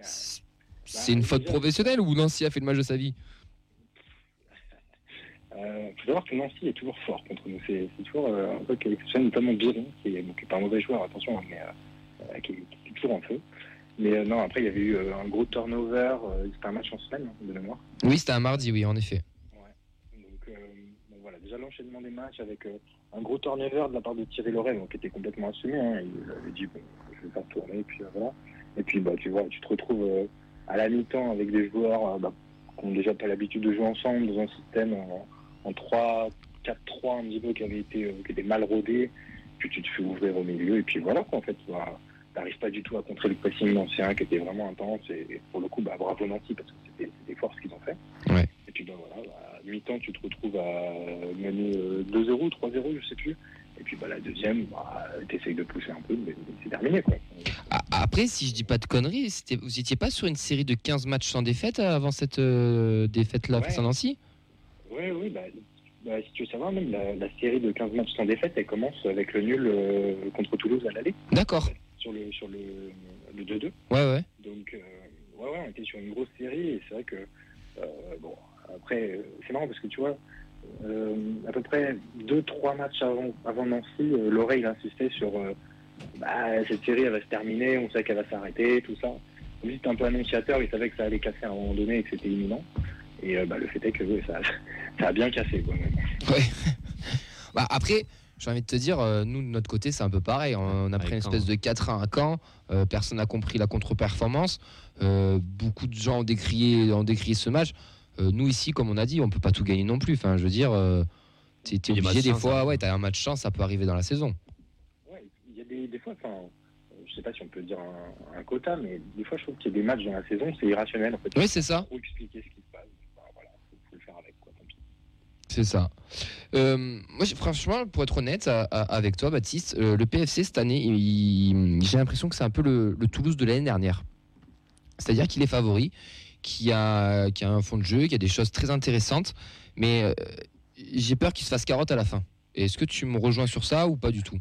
c'est- c'est une Bah, faute déjà- professionnelle ou Nancy a fait le match de sa vie? Euh, faut savoir que Nancy est toujours fort contre nous. C'est toujours euh, un truc exceptionnel, notamment Biron, qui est, qui est pas un mauvais joueur, attention, hein, mais qui, est, qui est toujours en feu. Mais non, après, il y avait eu un gros turnover. C'était un match en semaine, hein, de mémoire. Oui, c'était un mardi, oui, en effet. Donc euh, bon, voilà, déjà l'enchaînement des matchs avec euh, un gros turnover de la part de Thierry Loret, donc qui était complètement assumé. hein. Il avait dit bon, je vais faire tourner, et puis euh, voilà. Et puis bah tu vois, tu te retrouves euh, à la mi-temps avec des joueurs bah, qui ont déjà pas l'habitude de jouer ensemble dans un système en, en 3, 4-3 un petit peu qui avait été qui était mal rodé. Puis tu te fais ouvrir au milieu et puis voilà quoi en fait. Bah, T'arrives pas du tout à contrer le pressing ancien qui était vraiment intense et, et pour le coup bah, bravo Nancy parce que c'était fort ce qu'ils ont fait. Ouais. Et puis ben voilà, bah, à mi-temps, tu te retrouves à mener euh, 2-0, 3-0, je sais plus. Et puis bah, la deuxième, bah, tu essayes de pousser un peu, mais c'est terminé. Quoi. Après, si je dis pas de conneries, vous étiez pas sur une série de 15 matchs sans défaite euh, avant cette euh, défaite-là face à. Nancy? Oui, oui, bah, bah, si tu veux savoir, même la, la série de 15 matchs sans défaite, elle commence avec le nul euh, contre Toulouse à l'aller, D'accord. Sur le, sur le, le 2-2. Ouais, ouais. Donc, euh, ouais, ouais, on était sur une grosse série et c'est vrai que, euh, bon, après, euh, c'est marrant parce que tu vois, euh, à peu près 2-3 matchs avant, avant Nancy, euh, l'oreille insistait sur euh, bah, cette série, elle va se terminer, on sait qu'elle va s'arrêter, tout ça. Lui, c'était un peu annonciateur, il savait que ça allait casser à un moment donné et que c'était imminent. Et bah, le fait est que ça, ça a bien cassé. Quoi. Ouais. bah, après, j'ai envie de te dire, euh, nous, de notre côté, c'est un peu pareil. On a pris une espèce de 4-1 à Caen. euh, personne n'a compris la contre-performance. Euh, beaucoup de gens ont décrié, ont décrié ce match. Euh, nous, ici, comme on a dit, on peut pas tout gagner non plus. Enfin, je veux dire, euh, t'es t'es Il y a des obligé des chance, fois, hein. ouais, t'as un match chance, ça peut arriver dans la saison. Ouais, il y a des, des fois, enfin, je sais pas si on peut dire un, un quota, mais des fois, je trouve qu'il y a des matchs dans la saison, c'est irrationnel en fait. Oui, c'est ça. Faut expliquer ce qui se passe. Bah, voilà, faut, faut le faire avec quoi. Tant pis. C'est ça. Euh, moi, franchement, pour être honnête avec toi, Baptiste, euh, le PFC cette année, j'ai l'impression que c'est un peu le, Toulouse de l'année dernière. C'est-à-dire qu'il est favori, qu'il a, a un fond de jeu, qu'il y a des choses très intéressantes, mais euh, j'ai peur qu'il se fasse carotte à la fin. Est-ce que tu me rejoins sur ça ou pas du tout?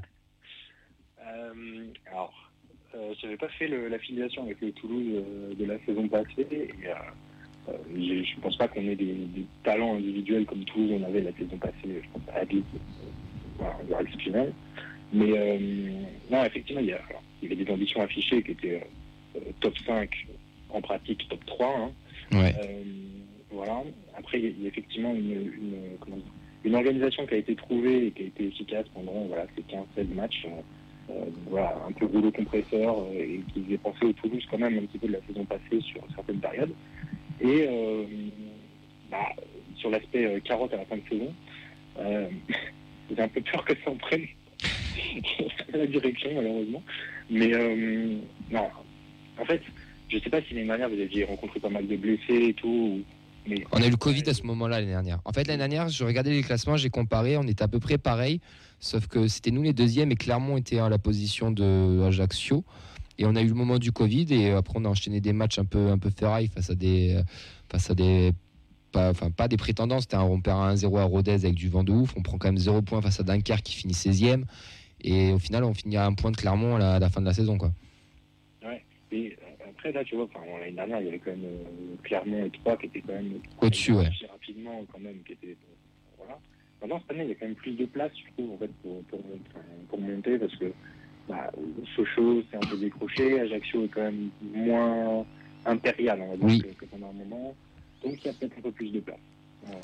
Alors, euh, j'avais pas fait l'affiliation avec le Toulouse de la saison passée. Euh, je pense pas qu'on ait des, des talents individuels comme Toulouse on avait la saison passée. Je pense à Habib, voilà, exceptionnel. Mais euh, non, effectivement, il y, a, alors, il y avait des ambitions affichées qui étaient euh, top 5, en pratique top 3. hein. Ouais. Voilà. Après, il y a- effectivement une, une, comment dire, une organisation qui a été trouvée et qui a été efficace pendant voilà, ces 15-16 matchs. Euh, voilà, un peu rouleau compresseur euh, et qui faisait penser au Toulouse quand même un petit peu de la saison passée sur certaines périodes. Et euh, bah, sur l'aspect euh, carotte à la fin de saison, euh, j'ai un peu peur que ça en prenne la direction malheureusement. Mais non, en fait, je sais pas si l'année dernière vous aviez rencontré pas mal de blessés et tout. Mais On a eu le Covid à ce moment-là l'année dernière. En fait, l'année dernière, je regardais les classements, j'ai comparé, on était à peu près pareil, sauf que c'était nous les deuxièmes et Clermont était à la position de Ajaccio. Et on a eu le moment du Covid et après on a enchaîné des matchs un peu, un peu ferraille face à des, face à des, pas, enfin pas des prétendants. C'était un on perd un 1-0 à Rodez avec du vent de ouf. On prend quand même 0 points face à Dunkerque qui finit 16e. Et au final, on finit à un point de Clermont à la, à la fin de la saison, quoi. Et euh, après, là, tu vois, l'année dernière, il y avait quand même euh, Clermont et Troyes qui étaient quand même Au-dessus, ouais. rapidement, quand même, qui étaient, euh, voilà. Maintenant, cette année, il y a quand même plus de place, je trouve, en fait, pour, pour, pour monter, parce que bah, Sochaux, c'est un peu décroché, Ajaccio est quand même moins impérial, on va dire, Oui. que, que pendant un moment. Donc, il y a peut-être un peu plus de place. Voilà.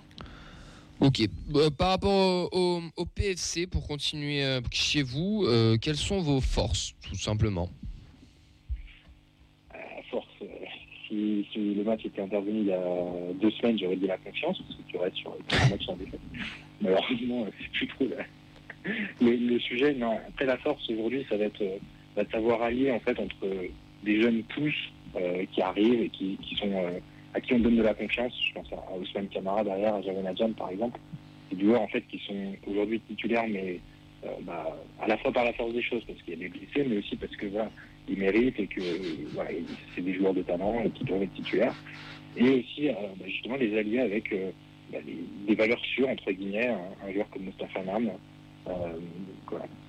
Ok. Euh, par rapport au, au- au PFC, pour continuer euh, chez vous, euh, quelles sont vos forces, tout simplement? À force, euh, si, si le match était intervenu il y a deux semaines, j'aurais dit la confiance, parce que tu restes sur un match sans défaite. Malheureusement, euh, c'est plus trop là. Le, le sujet, non. Après la force aujourd'hui, ça va être euh, va savoir allier en fait entre des jeunes pousses euh, qui arrivent et qui, qui sont euh, à qui on donne de la confiance. Je pense à, Ousmane Camara derrière, à Javan Adjam par exemple. Des joueurs en fait qui sont aujourd'hui titulaires, mais bah, à la fois par la force des choses, parce qu'il y a des blessés, mais aussi parce que voilà, ils méritent et que voilà, c'est des joueurs de talent et qui doivent être titulaires. Et aussi, bah, justement, les allier avec bah, des, valeurs sûres, entre guillemets, un, joueur comme Mustafa Nam.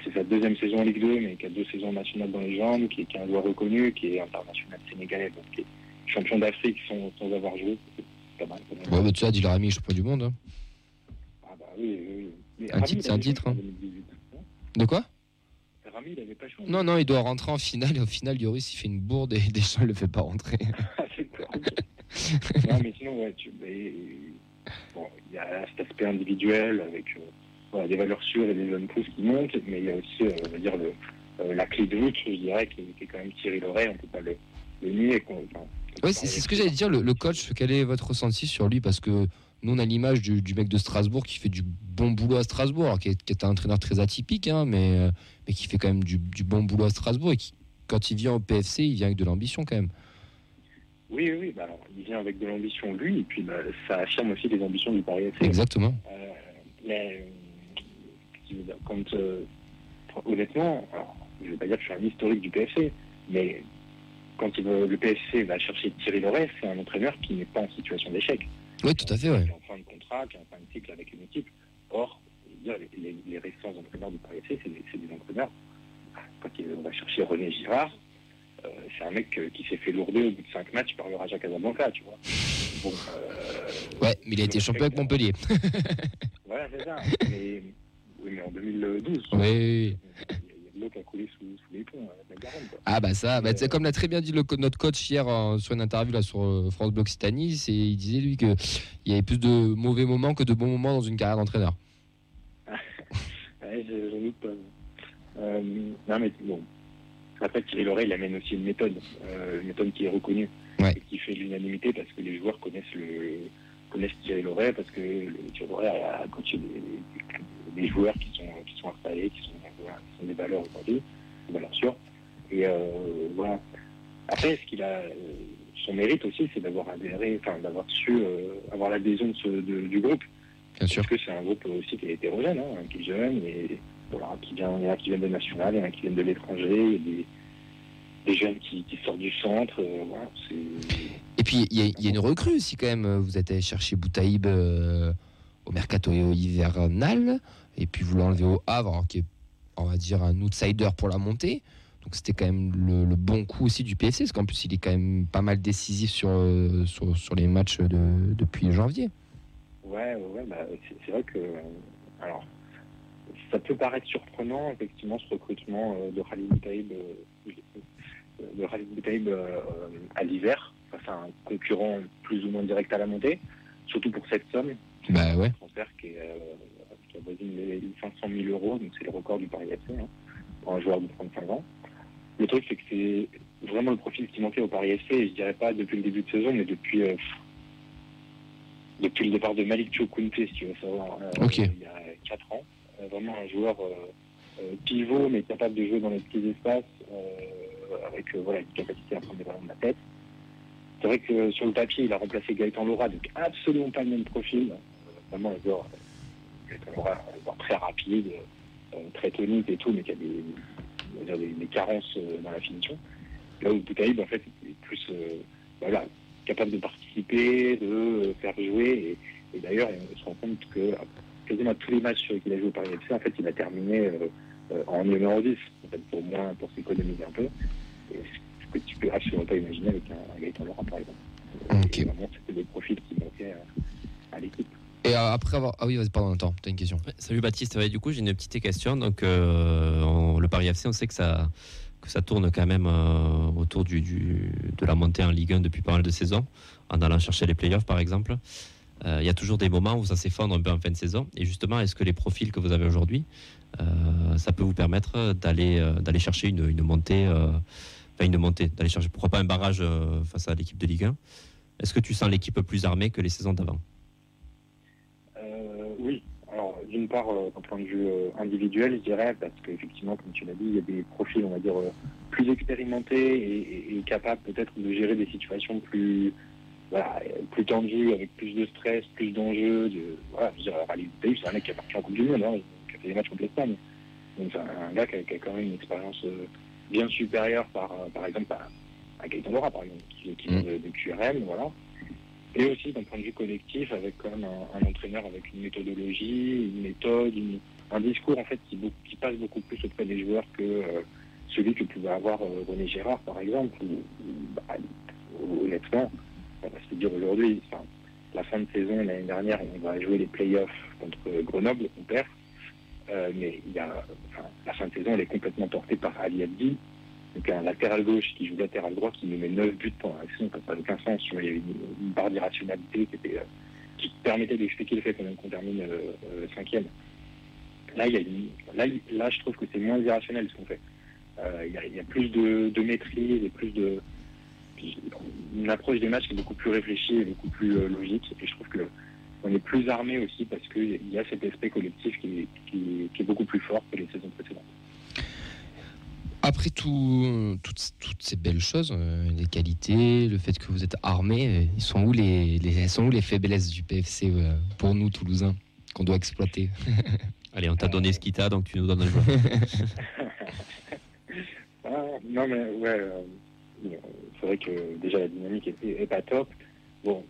C'est sa deuxième saison en Ligue 2, mais qui a deux saisons nationales dans les jambes, qui, qui est un joueur reconnu, qui est international sénégalais, donc qui est champion d'Afrique sans, sans avoir joué. C'est pas mal. quand même. Ouais, bah, tu sais, Adil Rami, champion du monde. hein. Ah bah oui, oui, Un Rami, titre, c'est un titre, hein. 2018, non? De quoi? Rami, il avait pas. Non, non, il doit rentrer en finale et au final, Lloris, il fait une bourde et Deschamps ne le fait pas rentrer. Ah, non, mais sinon, ouais, tu, mais, bon, il y a cet aspect individuel avec euh, voilà, des valeurs sûres et des jeunes pousses qui montent, mais il y a aussi, euh, on va dire, le, euh, la clé de voûte, je dirais, qui, qui est quand même Thierry Loret, on ne peut pas le, le nier. enfin, Oui, c'est ce que j'allais dire, le, le coach, quel est votre ressenti sur lui? Parce que nous, on a l'image du, du mec de Strasbourg qui fait du bon boulot à Strasbourg, alors qui est, qui est un entraîneur très atypique, hein, mais, euh, mais qui fait quand même du, du bon boulot à Strasbourg et qui, quand il vient au PFC, il vient avec de l'ambition quand même. Oui, oui, oui, bah, alors, il vient avec de l'ambition, lui, et puis bah, ça affirme aussi les ambitions du Paris FC. Exactement. Euh, mais, euh, qu'est-ce que je veux dire, quand, euh, honnêtement, alors, je ne vais pas dire que je suis un historique du PFC, mais quand il veut- le PFC va chercher Thierry Loret, c'est un entraîneur qui n'est pas en situation d'échec. Oui, tout à fait, ouais. Qui est en fin de contrat, qui est en fin de cycle avec une équipe. Or, les, les- les récents entraîneurs du Paris FC, c'est des, entraîneurs. Quand il- on va chercher René Girard, euh, c'est un mec euh, qui s'est fait lourder au bout de 5 matchs par le Raja Casablanca, tu vois. Bon, euh, Ouais, mais il a été champion avec Montpellier. voilà, c'est ça. Mais, oui, mais en 2012. Oui. Il y a de l'eau qui a coulé sous, sous les ponts, à la Garonne, quoi. Ah bah ça, bah, sais, comme l'a très bien dit le, notre coach hier euh, sur une interview là, sur euh, France Bleu Occitanie, c'est- il disait lui qu'il y avait plus de mauvais moments que de bons moments dans une carrière d'entraîneur. Ouais, je- j'en doute pas. Euh, non, mais bon. Après, Thierry Loret, il amène aussi une méthode, euh, une méthode qui est reconnue Ouais. et qui fait l'unanimité parce que les joueurs connaissent le connaissent Thierry Loret parce que le, Thierry Loret a, a coaché des, des- des joueurs qui sont qui sont installés, qui sont, voilà, qui sont des valeurs aujourd'hui, des valeurs sûres. Et euh, voilà. Après, ce qu'il a, son mérite aussi, c'est d'avoir adhéré, enfin d'avoir su euh, avoir l'adhésion de du groupe. Bien sûr. Parce que c'est un groupe aussi qui est hétérogène, hein, qui est jeune, et voilà, qui vient, il y en a qui viennent de national, il y en a qui viennent de l'étranger, il y a des, des jeunes qui, qui sortent du centre. euh, voilà, c'est- Et puis il y, a- il y a une recrue aussi quand même. Vous êtes allé chercher Boutaïb euh, au mercato hivernal, et puis vous l'enlevez au Havre, qui est, on va dire, un outsider pour la montée. Donc c'était quand même le, bon coup aussi du PFC, parce qu'en plus il est quand même pas mal décisif sur, euh, sur, les matchs de, depuis janvier. Ouais, ouais, bah, c'est vrai que. euh, Alors, ça peut paraître surprenant, effectivement, ce recrutement euh, de Khalid euh, de à l'hiver, face à un concurrent plus ou moins direct à la montée, surtout pour cette somme. Bah ouais. Un transfert qui, est, euh, qui avoisine les 500 000 euros, donc c'est le record du Paris FC, hein, pour un joueur de 35 ans. Le truc, c'est que c'est vraiment le profil qui manquait au Paris FC, et je dirais pas depuis le début de saison, mais depuis, euh, depuis le départ de Malik Chokunte, si tu veux savoir, euh, il y a 4 ans. Euh, vraiment un joueur pivot, mais capable de jouer dans les petits espaces, avec voilà, une capacité à prendre des ballons de la tête. C'est vrai que sur le papier, il a remplacé Gaëtan Laura, donc absolument pas le même profil. Vraiment un joueur, un très rapide, euh, très tonique et tout, mais qui a des, on va dire des, des carences euh, dans la finition. Là où Boutaïb, en fait, est plus euh, voilà, capable de participer, de faire jouer. Et, et d'ailleurs, on se rend compte que quasiment tous les matchs qu'il a joué au Paris FC, en fait, il a terminé euh, en numéro 10, en fait, pour moins pour s'économiser un peu. Et ce que tu peux absolument pas imaginer avec un, un Gaëtan Laurent, par exemple. Ok. Et vraiment, c'était des profils qui manquaient à l'équipe. Et euh, après avoir. Ah oui, pardon, attends, t'as une question. Salut Baptiste, du coup j'ai une petite question. Donc euh, le Paris FC, on sait que ça, tourne quand même euh, autour de la montée en Ligue 1 depuis pas mal de saisons, en allant chercher les playoffs par exemple. Il y a toujours des moments où ça s'effondre un peu en fin de saison. Et justement, est-ce que les profils que vous avez aujourd'hui, ça peut vous permettre d'aller chercher une, montée, une montée, d'aller chercher pourquoi pas un barrage face à l'équipe de Ligue 1 Est-ce que tu sens l'équipe plus armée que les saisons d'avant? Oui. Alors, d'une part, euh, d'un point de vue euh, individuel, je dirais, parce qu'effectivement, comme tu l'as dit, il y a des profils, on va dire, euh, plus expérimentés et, et- et capables peut-être de gérer des situations plus, voilà, plus tendues, avec plus de stress, plus d'enjeux. De, voilà, je veux dire, Rally Pays, c'est un mec qui a parti en Coupe du Monde, hein, qui a fait des matchs contre l'Espagne. Donc, c'est un gars qui a, qui a quand même une expérience bien supérieure, par, par exemple, à, à Gaëtan Laura, par exemple, qui, qui vient de, de QRM, voilà et aussi d'un point de vue collectif avec quand même un, entraîneur avec une méthodologie, une méthode, une, un discours en fait qui, passe beaucoup plus auprès des joueurs que euh, celui que pouvait avoir euh, René Gérard par exemple. Ou, bah, honnêtement, on va se dire aujourd'hui, la fin de saison l'année dernière, on va jouer les playoffs contre Grenoble, on perd. Euh, mais la fin de saison, elle est complètement portée par Ali Abdi, donc un latéral gauche qui joue latéral droit, qui nous met 9 buts pendant la saison, ça n'a aucun sens. Il y avait une, barre d'irrationalité euh, qui permettait d'expliquer le fait qu'on termine euh, euh, cinquième. Là, là, là, je trouve que c'est moins irrationnel ce qu'on fait. Il, y a, plus de, de maîtrise et plus de une approche des matchs qui est beaucoup plus réfléchie et beaucoup plus logique. Et je trouve que on est plus armé aussi parce qu'il y a cet aspect collectif qui est beaucoup plus fort que les saisons précédentes. Après tout, toutes, toutes ces belles choses, euh, les qualités, le fait que vous êtes armés, euh, ils sont où les, sont où les faiblesses du PFC euh, pour nous Toulousains qu'on doit exploiter Allez, on t'a donné ce qu'il t'a, donc tu nous donnes un joueur. Ah, non, mais ouais, euh, c'est vrai que déjà la dynamique est, est pas top. Bon,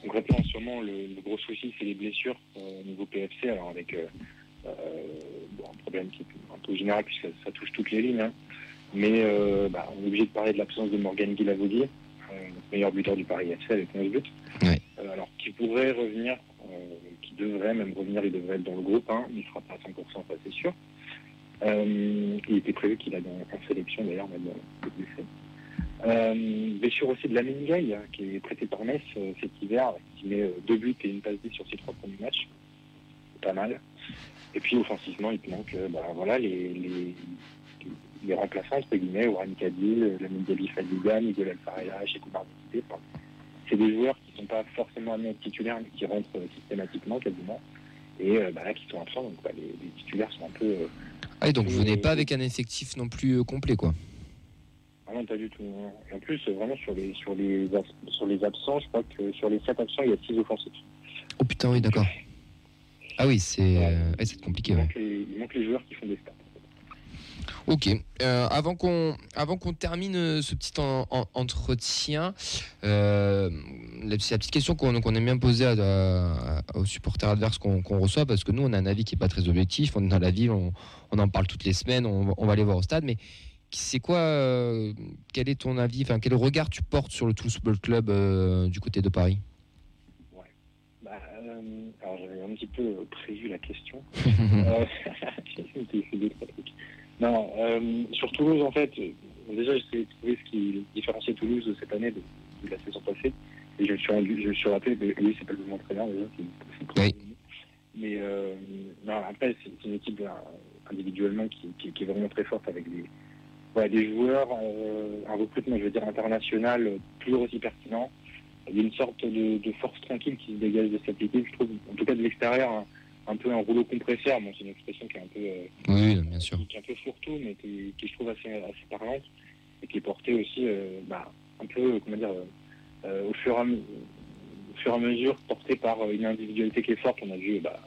concrètement, sûrement, le, le gros souci, c'est les blessures euh, au niveau PFC, alors avec euh, euh, bon, un problème qui est un peu général puisque ça, ça touche toutes les lignes. hein. Mais euh, bah, on est obligé de parler de l'absence de Morgan Guilavogui, euh, meilleur buteur du Paris FC avec 11 buts. Ouais. Euh, alors, qui pourrait revenir, qui devrait même revenir, il devrait être dans le groupe, hein, mais il ne sera pas à 100%, ça c'est sûr. Il était prévu qu'il aille en, sélection d'ailleurs, même le blessé. Euh, blessure aussi de la Gaï, hein, qui est prêté par Metz euh, cet hiver, qui met euh, deux buts et une passe D sur ses trois premiers matchs. C'est pas mal. Et puis offensivement, il te manque euh, bah, voilà, les, les, les remplaçants, entre guillemets, Oran Kadil, euh, Lamine Gali Fadiga, Miguel Alfarella, Chekou Mardité. Enfin, c'est des joueurs qui sont pas forcément amenés à être titulaires, mais qui rentrent euh, systématiquement quasiment. Et bah, là, qui sont absents, donc bah, les, les titulaires sont un peu. Ah, et donc vous venez pas avec un effectif non plus complet, quoi. Ah non, pas du tout. non. Et en plus, vraiment, sur les, sur, les, sur les absents, je crois que sur les 7 absents, il y a 6 offensifs. Oh putain, oui, d'accord. Ah oui, c'est Ouais. euh, ouais, compliqué. Il, ouais. manque les, il manque les joueurs qui font des stats. Ok. Euh, avant qu'on avant qu'on termine euh, ce petit en- en- entretien, euh, la, c'est la petite question qu'on qu'on aime bien poser à- à- aux supporters adverses qu'on qu'on reçoit parce que nous on a un avis qui est pas très objectif. On est dans la ville, on, on en parle toutes les semaines, on, va- on va aller voir au stade, mais c'est quoi euh, Quel est ton avis Enfin, quel regard tu portes sur le Toulouse Football Club du côté de Paris? Euh, alors, j'avais un petit peu prévu la question. Euh. Non, euh, sur Toulouse, en fait, déjà, j'essaie de trouver ce qui différenciait Toulouse de cette année de, de la saison passée. Et je me suis, rendu, je me suis rappelé, que oui, c'est pas le entraîneur, déjà, c'est Oui. Mais non, après, c'est une équipe individuellement qui, qui- qui est vraiment très forte avec des, voilà, des joueurs, un recrutement, je veux dire, international toujours aussi pertinent. Il y a une sorte de, de force tranquille qui se dégage de cette équipe, je trouve, en tout cas de l'extérieur, un, un peu un rouleau compresseur. Bon, c'est une expression qui est un peu, euh, Oui, bien sûr. qui, est un peu fourre-tout, mais qui, qui, je trouve assez, assez parlante et qui est portée aussi, euh, bah, un peu, comment dire, euh, euh, au, fur et à, au fur et à mesure, portée par euh, une individualité qui est forte. On a vu bah,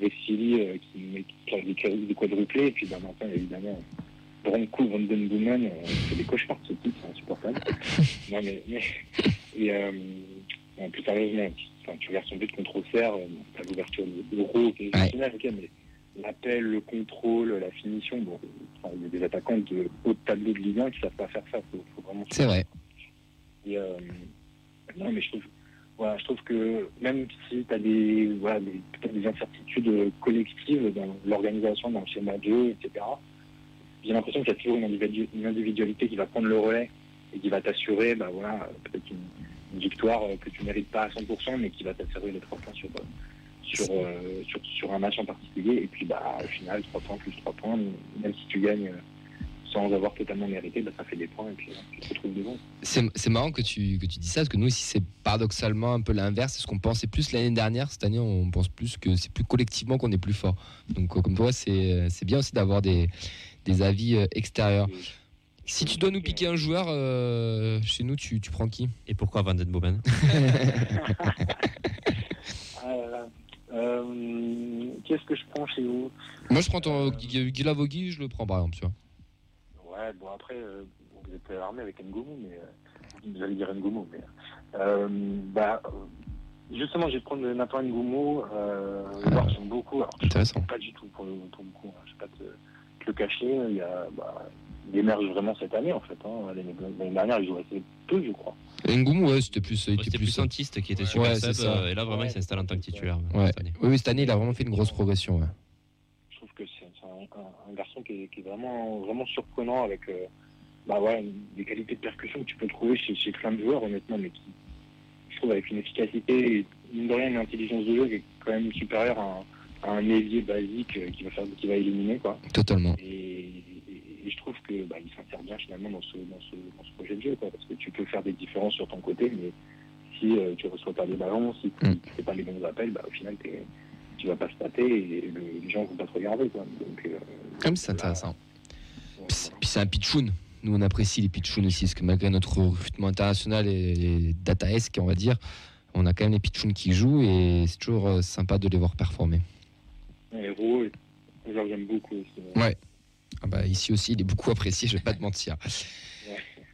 euh, qui met qui a des, quadruplés, et puis bah, maintenant, évidemment, Bronco Van Den Boomen, euh, c'est des cauchemars ce titre, c'est insupportable. non, mais, mais et, euh, bon, plus sérieusement, enfin, tu regardes son but contre Auxerre, euh, t'as l'ouverture de l'euro, qui est Ouais. génial, ok, mais l'appel, le contrôle, la finition, bon, enfin, il y a des attaquants de haut de tableau de Ligue 1 qui savent pas faire ça, faut, faut vraiment C'est vrai. et, euh, non, mais je trouve, voilà, je trouve que même si tu as des, voilà, des, des incertitudes collectives dans l'organisation, dans le schéma de jeu, etc., j'ai l'impression qu'il y a toujours une individualité qui va prendre le relais et qui va t'assurer bah, voilà, peut-être une, une victoire euh, que tu mérites pas à 100%, mais qui va t'assurer les trois points sur, euh, sur, euh, sur, sur un match en particulier. Et puis bah, au final, 3 points plus 3 points, même si tu gagnes sans avoir totalement mérité, bah, ça fait des points et puis tu te retrouves devant. C'est marrant que tu, que tu dis ça, parce que nous, ici, c'est paradoxalement un peu l'inverse. C'est ce qu'on pensait plus l'année dernière. Cette année, on pense plus que c'est plus collectivement qu'on est plus fort. Donc, comme toi, c'est c'est bien aussi d'avoir des, des avis extérieurs. Si tu dois nous piquer un joueur, euh, chez nous, tu, tu prends qui? Et pourquoi Van Den Bomen? Euh, euh, Qu'est-ce que je prends chez vous? Moi, je prends ton Guy Lavogui, je le prends par exemple, tu vois. Ouais, bon après, euh, vous êtes armé avec Ngomu, mais euh, j'allais dire Ngomu, mais euh, bah, euh, Justement, je vais prendre Nathan Ngoumou. Euh, Ah. j'aime beaucoup. Alors, je Intéressant. Pas du tout pour le, pour le coup. hein. Je ne vais pas te, te le cacher. Il, y a, bah, il émerge vraiment cette année, en fait. Hein. L'année dernière, il jouait assez peu, je crois. Ngoumou, ouais, c'était plus. était C'était plus Santiste qui était super Ouais, sub, ça. euh, et là vraiment il s'installe en tant que titulaire. Ouais. cette année. Oui, oui, cette année, il a vraiment fait une grosse progression. ouais. Je trouve que c'est un, un- un garçon qui est, qui est vraiment, vraiment surprenant avec euh, bah ouais, des qualités de percussion que tu peux trouver chez, chez plein de joueurs, honnêtement, mais qui, je trouve, avec une efficacité et mine de rien, une intelligence de jeu qui est quand même supérieure à un, à un ailier basique euh, qui va, faire, qui va éliminer. Quoi. Totalement. Et, et- je trouve que bah, il s'insère bien finalement dans ce, dans, ce, dans ce projet de jeu, quoi, parce que tu peux faire des différences sur ton côté, mais si euh, tu reçois pas les ballons, si tu Mm. ne fais pas les bons appels, bah, au final, tu vas pas se taper et le- les gens vont pas te regarder. Quoi. Donc, euh, Comme c'est intéressant. voilà. Puis c'est- puis c'est un pitchoun. Nous, on apprécie les pitchouns aussi, parce que malgré notre recrutement international et les data-esque, on va dire, on a quand même les pitchouns qui jouent et c'est toujours euh, sympa de les voir performer. Et que j'aime beaucoup aussi. Ouais. Ah bah, ici aussi, il est beaucoup apprécié, je vais pas te mentir.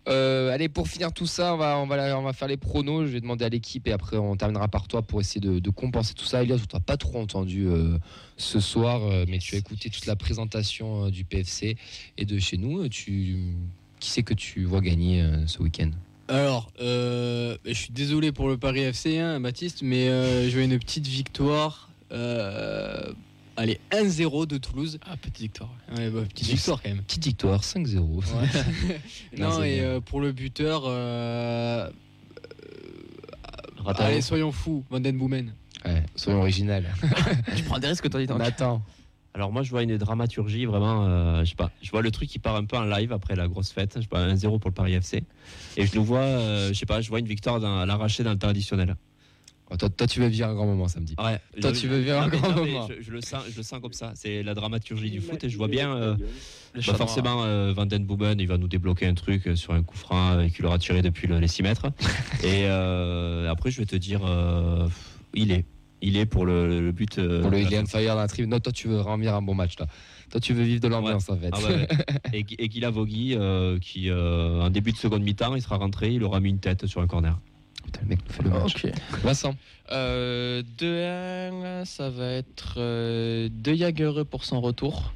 Euh, allez, pour finir tout ça, on va, on, va, on va faire les pronos. Je vais demander à l'équipe et après on terminera par toi pour essayer de, de compenser tout ça. Elias, on t'a pas trop entendu euh, ce soir, euh, mais tu as écouté toute la présentation euh, du PFC et de chez nous. Tu, qui c'est que tu vois gagner euh, ce week-end? Alors, euh, je suis désolé pour le Paris FC, hein, Baptiste, mais euh, je veux une petite victoire. Euh, allez, 1-0 de Toulouse. Ah, petite victoire. Ouais, bah, petite victoire quand même. Petite victoire, 5-0. Ouais. non, et euh, pour le buteur, euh, Ratao. allez, soyons fous, Van Den Boomen. Ouais, soyons original. Tu prends des risques, toi, dis donc. Nathan. Alors moi je vois une dramaturgie vraiment, euh, je sais pas, je vois le truc qui part un peu en live après la grosse fête, je vois 1-0 pour le Paris FC, et je nous vois, euh, je sais pas, je vois une victoire dans- à l'arraché dans le temps additionnel. Oh, toi, toi, tu veux vivre un grand moment samedi. Ouais. Toi, je- tu veux vivre un grand non, moment. je, je le sens, je le sens comme ça. C'est la dramaturgie du foot et je vois bien. euh, bah, forcément, euh, Van Den Boomen, il va nous débloquer un truc euh, sur un coup franc euh, qu'il aura tiré depuis le- les 6 mètres. et euh, après, je vais te dire, euh, il est, il est pour le, le but. euh, Pour le de la Ilian. Fire dans la tribune. Non, toi, tu veux vraiment vivre un bon match là. Toi, tu veux vivre de l'ambiance en fait. Ah ouais, ouais. et, et Guy Vogui, euh, qui euh, en début de seconde mi-temps, il sera rentré, il aura mis une tête sur un corner. Putain, le mec nous fait le match. Ok. Vincent. Euh, 2-1, ça va être euh, De Jagereux pour son retour,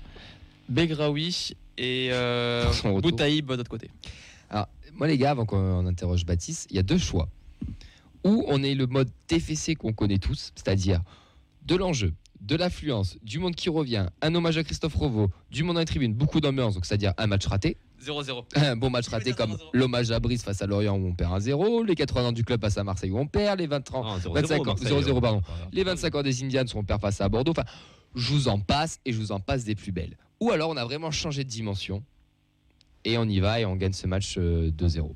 Begraoui et euh, Pour son retour. Boutaïb de l'autre côté. Moi, les gars, avant qu'on interroge Baptiste, il y a deux choix. Ou on est le mode TFC qu'on connaît tous, c'est-à-dire de l'enjeu, de l'affluence, du monde qui revient, un hommage à Christophe Rovo, du monde dans les tribunes, beaucoup d'ambiance, donc c'est-à-dire un match raté. 0-0. Un bon match raté comme l'hommage à Brice face à Lorient où on perd 1-0, les 80 ans du club face à Marseille où on perd, les 20 ans, Non, 0-0, 25 ans, Marseille, 0-0, euh, pardon. les 25 ans des Indians où on perd face à Bordeaux. Enfin, je vous en passe et je vous en passe des plus belles. Ou alors on a vraiment changé de dimension et on y va et on gagne ce match euh, 2-0.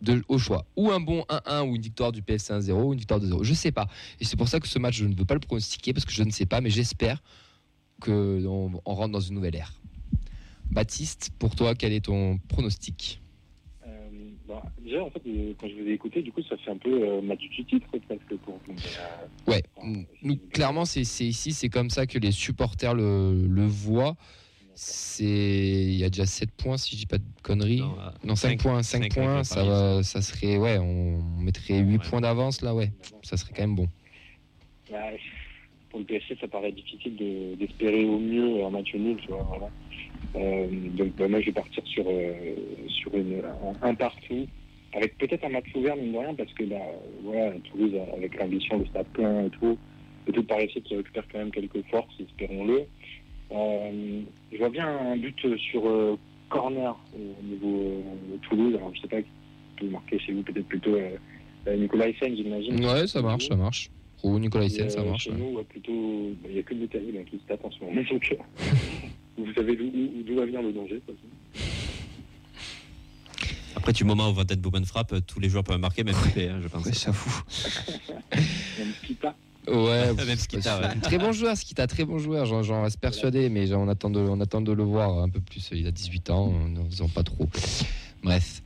De- au choix. Ou un bon 1-1 ou une victoire du PFC 1-0 ou une victoire 2-0. Je sais pas. Et c'est pour ça que ce match, je ne veux pas le pronostiquer parce que je ne sais pas, mais j'espère qu'on on rentre dans une nouvelle ère. Baptiste, pour toi, quel est ton pronostic Euh, bah, déjà, en fait, euh, quand je vous ai écouté, du coup, ça fait un peu euh, match du titre presque pour vous. Euh, Ouais, enfin, nous, clairement, c'est ici, c'est comme ça que les supporters le, le voient. C'est il y a déjà 7 points si je dis pas de conneries. Non, euh, Non, 5 cinq- points, 5 cinq points, avec le ça va ça serait ouais, on mettrait 8 Ouais. points d'avance là, ouais. Ça serait quand même bon. Bah, pour le PSG, ça paraît difficile de- d'espérer au mieux un match nul, tu vois. Euh, donc, bah, moi, je vais partir sur, euh, une, un, partout, avec peut-être un match ouvert, mine de rien, parce que bah, voilà, Toulouse, avec l'ambition, le stade plein et tout, peut-être par ici qui récupère quand même quelques forces, espérons-le. Euh, je vois bien un but sur corner au niveau de Toulouse. Alors, je sais pas qui peut marquer chez vous, peut-être plutôt Nicolas Hyssen, j'imagine. Ouais, ça marche, ça marche. Ou Nicolas Hyssen, Et, ça euh, marche. Chez ouais. nous, ouais, plutôt, bah, il n'y a que le Italie là, qui se tape en ce moment. Donc, euh, vous savez d'où- va venir le danger. de toute façon. Après, du moment où Van Den Boomen frappe, tous les joueurs peuvent marquer, même Mbappé, hein, je pense. Ouais, j'avoue. Même Skita. Ouais, Même Skita, ouais. Très bon joueur, Skita, très bon joueur, j'en reste persuadé, mais on attend, de, on attend de le voir un peu plus. Il a 18 ans, nous faisons pas trop. Bref.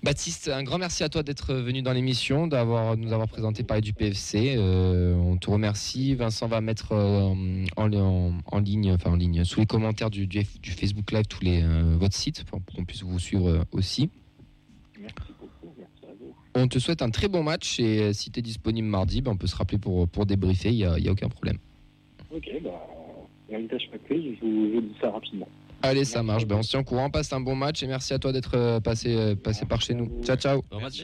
Baptiste, un grand merci à toi d'être venu dans l'émission, d'avoir nous avoir présenté parler du PFC. Euh, on te remercie. Vincent va mettre euh, en, ligne, enfin en ligne, sous les commentaires du, Facebook Live tous les euh, votre site pour qu'on puisse vous suivre aussi. On te souhaite un très bon match et si tu es disponible mardi, ben, on peut se rappeler pour, pour débriefer, il n'y a, a aucun problème. Ok, bah, l'invitation prise, je vous, je vous dis ça rapidement. Allez, ça marche. Ben, on se tient au courant. Passe un bon match et merci à toi d'être euh, passé, euh, passé par chez nous. Ciao, ciao. Bon match.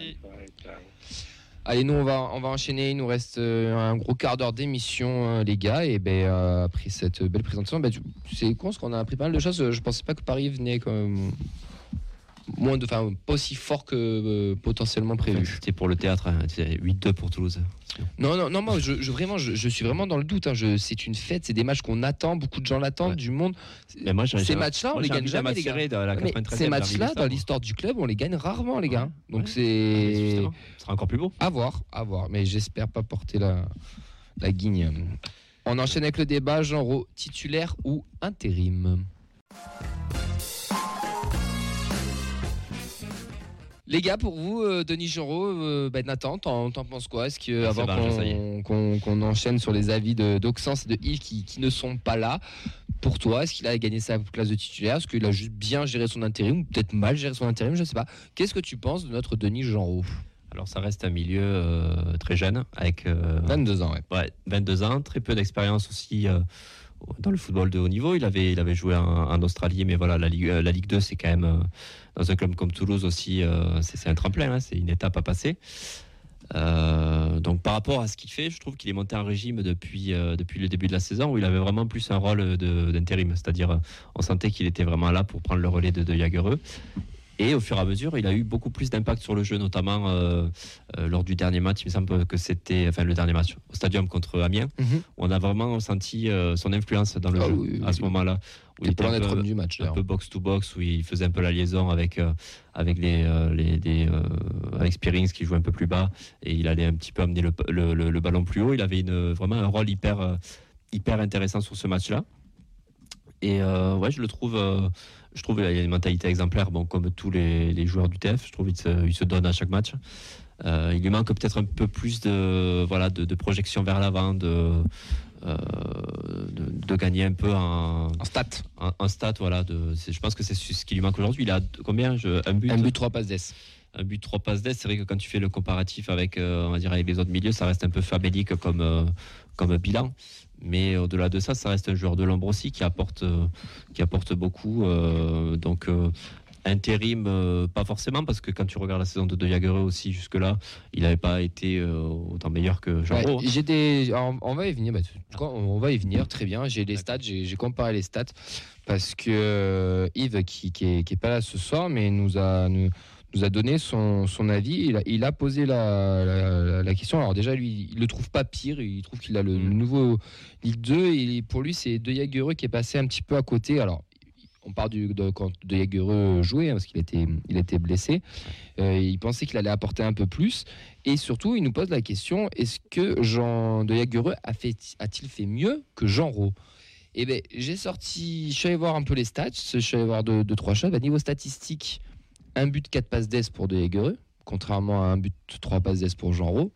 Allez, nous, on va, on va enchaîner. Il nous reste euh, un gros quart d'heure d'émission, les gars. Et ben, euh, après cette belle présentation, ben, c'est con parce qu'on a appris pas mal de choses. Je pensais pas que Paris venait comme. Moins de, enfin, pas aussi fort que euh, potentiellement prévu. C'était pour le théâtre, hein, c'est 8-2 pour Toulouse. Non, non, non, moi, je, je- vraiment, je, je suis vraiment dans le doute. hein. C'est une fête, c'est des matchs qu'on attend, beaucoup de gens l'attendent, Ouais. du monde. Mais moi, Ces matchs-là, on les gagne jamais, les gars. serré dans la Mais 93e, ces matchs-là, dans l'histoire du club, on les gagne rarement, les gars. Donc Ouais. c'est Justement, Ce sera encore plus beau. à voir, à voir. Mais j'espère pas porter la, la guigne. On enchaîne avec le débat, genre titulaire ou intérim. Les gars, pour vous, euh, Denis Genreau, euh, ben, Nathan, t'en penses quoi? Est-ce que Ah, avant qu'on enchaîne sur les avis de- d'Oxens et de Yves qui, qui ne sont pas là, pour toi, est-ce qu'il a gagné sa place de titulaire? Est-ce qu'il a juste bien géré son intérim ou peut-être mal géré son intérim? Je ne sais pas. Qu'est-ce que tu penses de notre Denis Genreau Alors, ça reste un milieu euh, très jeune, avec euh, 22 ans, ouais. ouais, 22 ans, très peu d'expérience aussi dans le football de haut niveau. Il avait, il avait joué en, Australie, mais voilà, la Ligue, la Ligue 2, c'est quand même, euh, dans un club comme Toulouse aussi, euh, c'est un tremplin, hein, c'est une étape à passer. Euh, donc par rapport à ce qu'il fait, je trouve qu'il est monté en régime depuis, euh, depuis le début de la saison où il avait vraiment plus un rôle d'intérim, c'est-à-dire euh, on sentait qu'il était vraiment là pour prendre le relais de, de Jagereux. Et au fur et à mesure, il a eu beaucoup plus d'impact sur le jeu, notamment euh, euh, lors du dernier match. Il me semble que c'était, enfin le dernier match au Stadium contre Amiens, Mhm. où on a vraiment senti euh, son influence dans le Ah jeu oui, oui, à ce oui. moment-là. Où Il était un d'être peu- du match. un peu box to box où il faisait un peu la liaison avec avec les, les des, avec Spearings qui jouait un peu plus bas et il allait un petit peu amener le, le, le- le ballon plus haut. Il avait une, vraiment un rôle hyper hyper intéressant sur ce match-là. Et ouais, je le trouve, je trouve il a une mentalité exemplaire, bon comme tous les, les joueurs du TF. Je trouve il se, il se donne à chaque match. Euh, il lui manque peut-être un peu plus de voilà de, de projection vers l'avant, de, euh, de de gagner un peu en, En stats. un, un stat, voilà. De, je pense que c'est ce qui lui manque aujourd'hui. Il a combien je, Un but, Un but, trois passes d'ess. Un but, trois passes d'aide. C'est vrai que quand tu fais le comparatif avec, euh, on va dire, avec les autres milieux, ça reste un peu famélique comme, euh, comme bilan. Mais au-delà de ça, ça reste un joueur de l'ombre aussi qui apporte, euh, qui apporte beaucoup. donc, intérim, euh, pas forcément, parce que quand tu regardes la saison de De Jagereux aussi, jusque-là, il n'avait pas été euh, autant meilleur que Jean Ouais, hein. j'ai des, on, on va y venir. bah, on va y venir très bien. J'ai les stats, j'ai comparé les stats parce que euh, Yves, qui, qui, est, qui est pas là ce soir, mais nous a nous, nous a donné son, son avis. Il a, il a posé la, la, la question. Alors déjà, lui, il le trouve pas pire. Il trouve qu'il a le, Mm. nouveau Ligue 2 et pour lui, c'est De Jagereux qui est passé un petit peu à côté. Alors. On parle du, de, quand De Jagereux jouait, hein, parce qu'il était, il était blessé. Euh, il pensait qu'il allait apporter un peu plus. Et surtout, il nous pose la question est-ce que Jean de Jagereux a fait, a-t-il fait mieux que Jean Rau? Eh bien, j'ai sorti, je suis allé voir un peu les stats, je suis allé voir deux, deux, trois choses. À niveau statistique, un but, quatre passes d'ess pour de Jagereux, contrairement à un but, trois passes d'ess pour Jean Rau.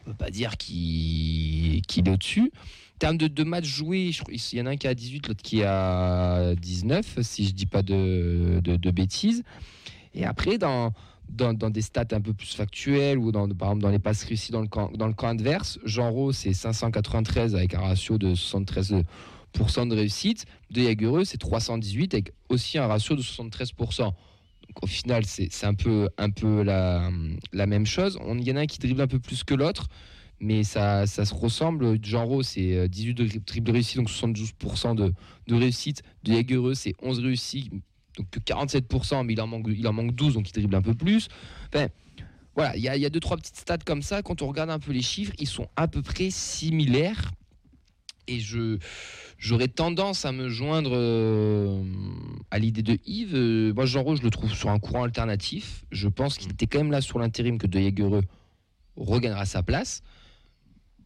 On peut pas dire qu'il est au-dessus. En termes de, de matchs joués, il y en a un qui a 18, l'autre qui a 19, si je dis pas de, bêtises. Et après, dans, des stats un peu plus factuelles ou dans, par exemple dans les passes réussies dans le camp, dans le camp adverse, Jean Rau, c'est 593 avec un ratio de 73% de réussite. De Jagereux, c'est 318 avec aussi un ratio de 73%. Au final, c'est un peu, un peu la, même chose. Il y en a un qui dribble un peu plus que l'autre, mais ça, se ressemble. Rau, c'est euh, 18 de dribble réussi, donc 72% de, réussite. De Jagereux, c'est 11 réussis, donc que 47%, mais il en manque, il en manque 12, donc il dribble un peu plus. Enfin, voilà, il y a, y a deux, trois petites stats comme ça. Quand on regarde un peu les chiffres, ils sont à peu près similaires. Et je j'aurais tendance à me joindre euh, à l'idée de Yves. Euh, moi, Jean Rose, je le trouve sur un courant alternatif. Je pense qu'il était quand même là sur l'intérim que De Jagereux regagnera sa place.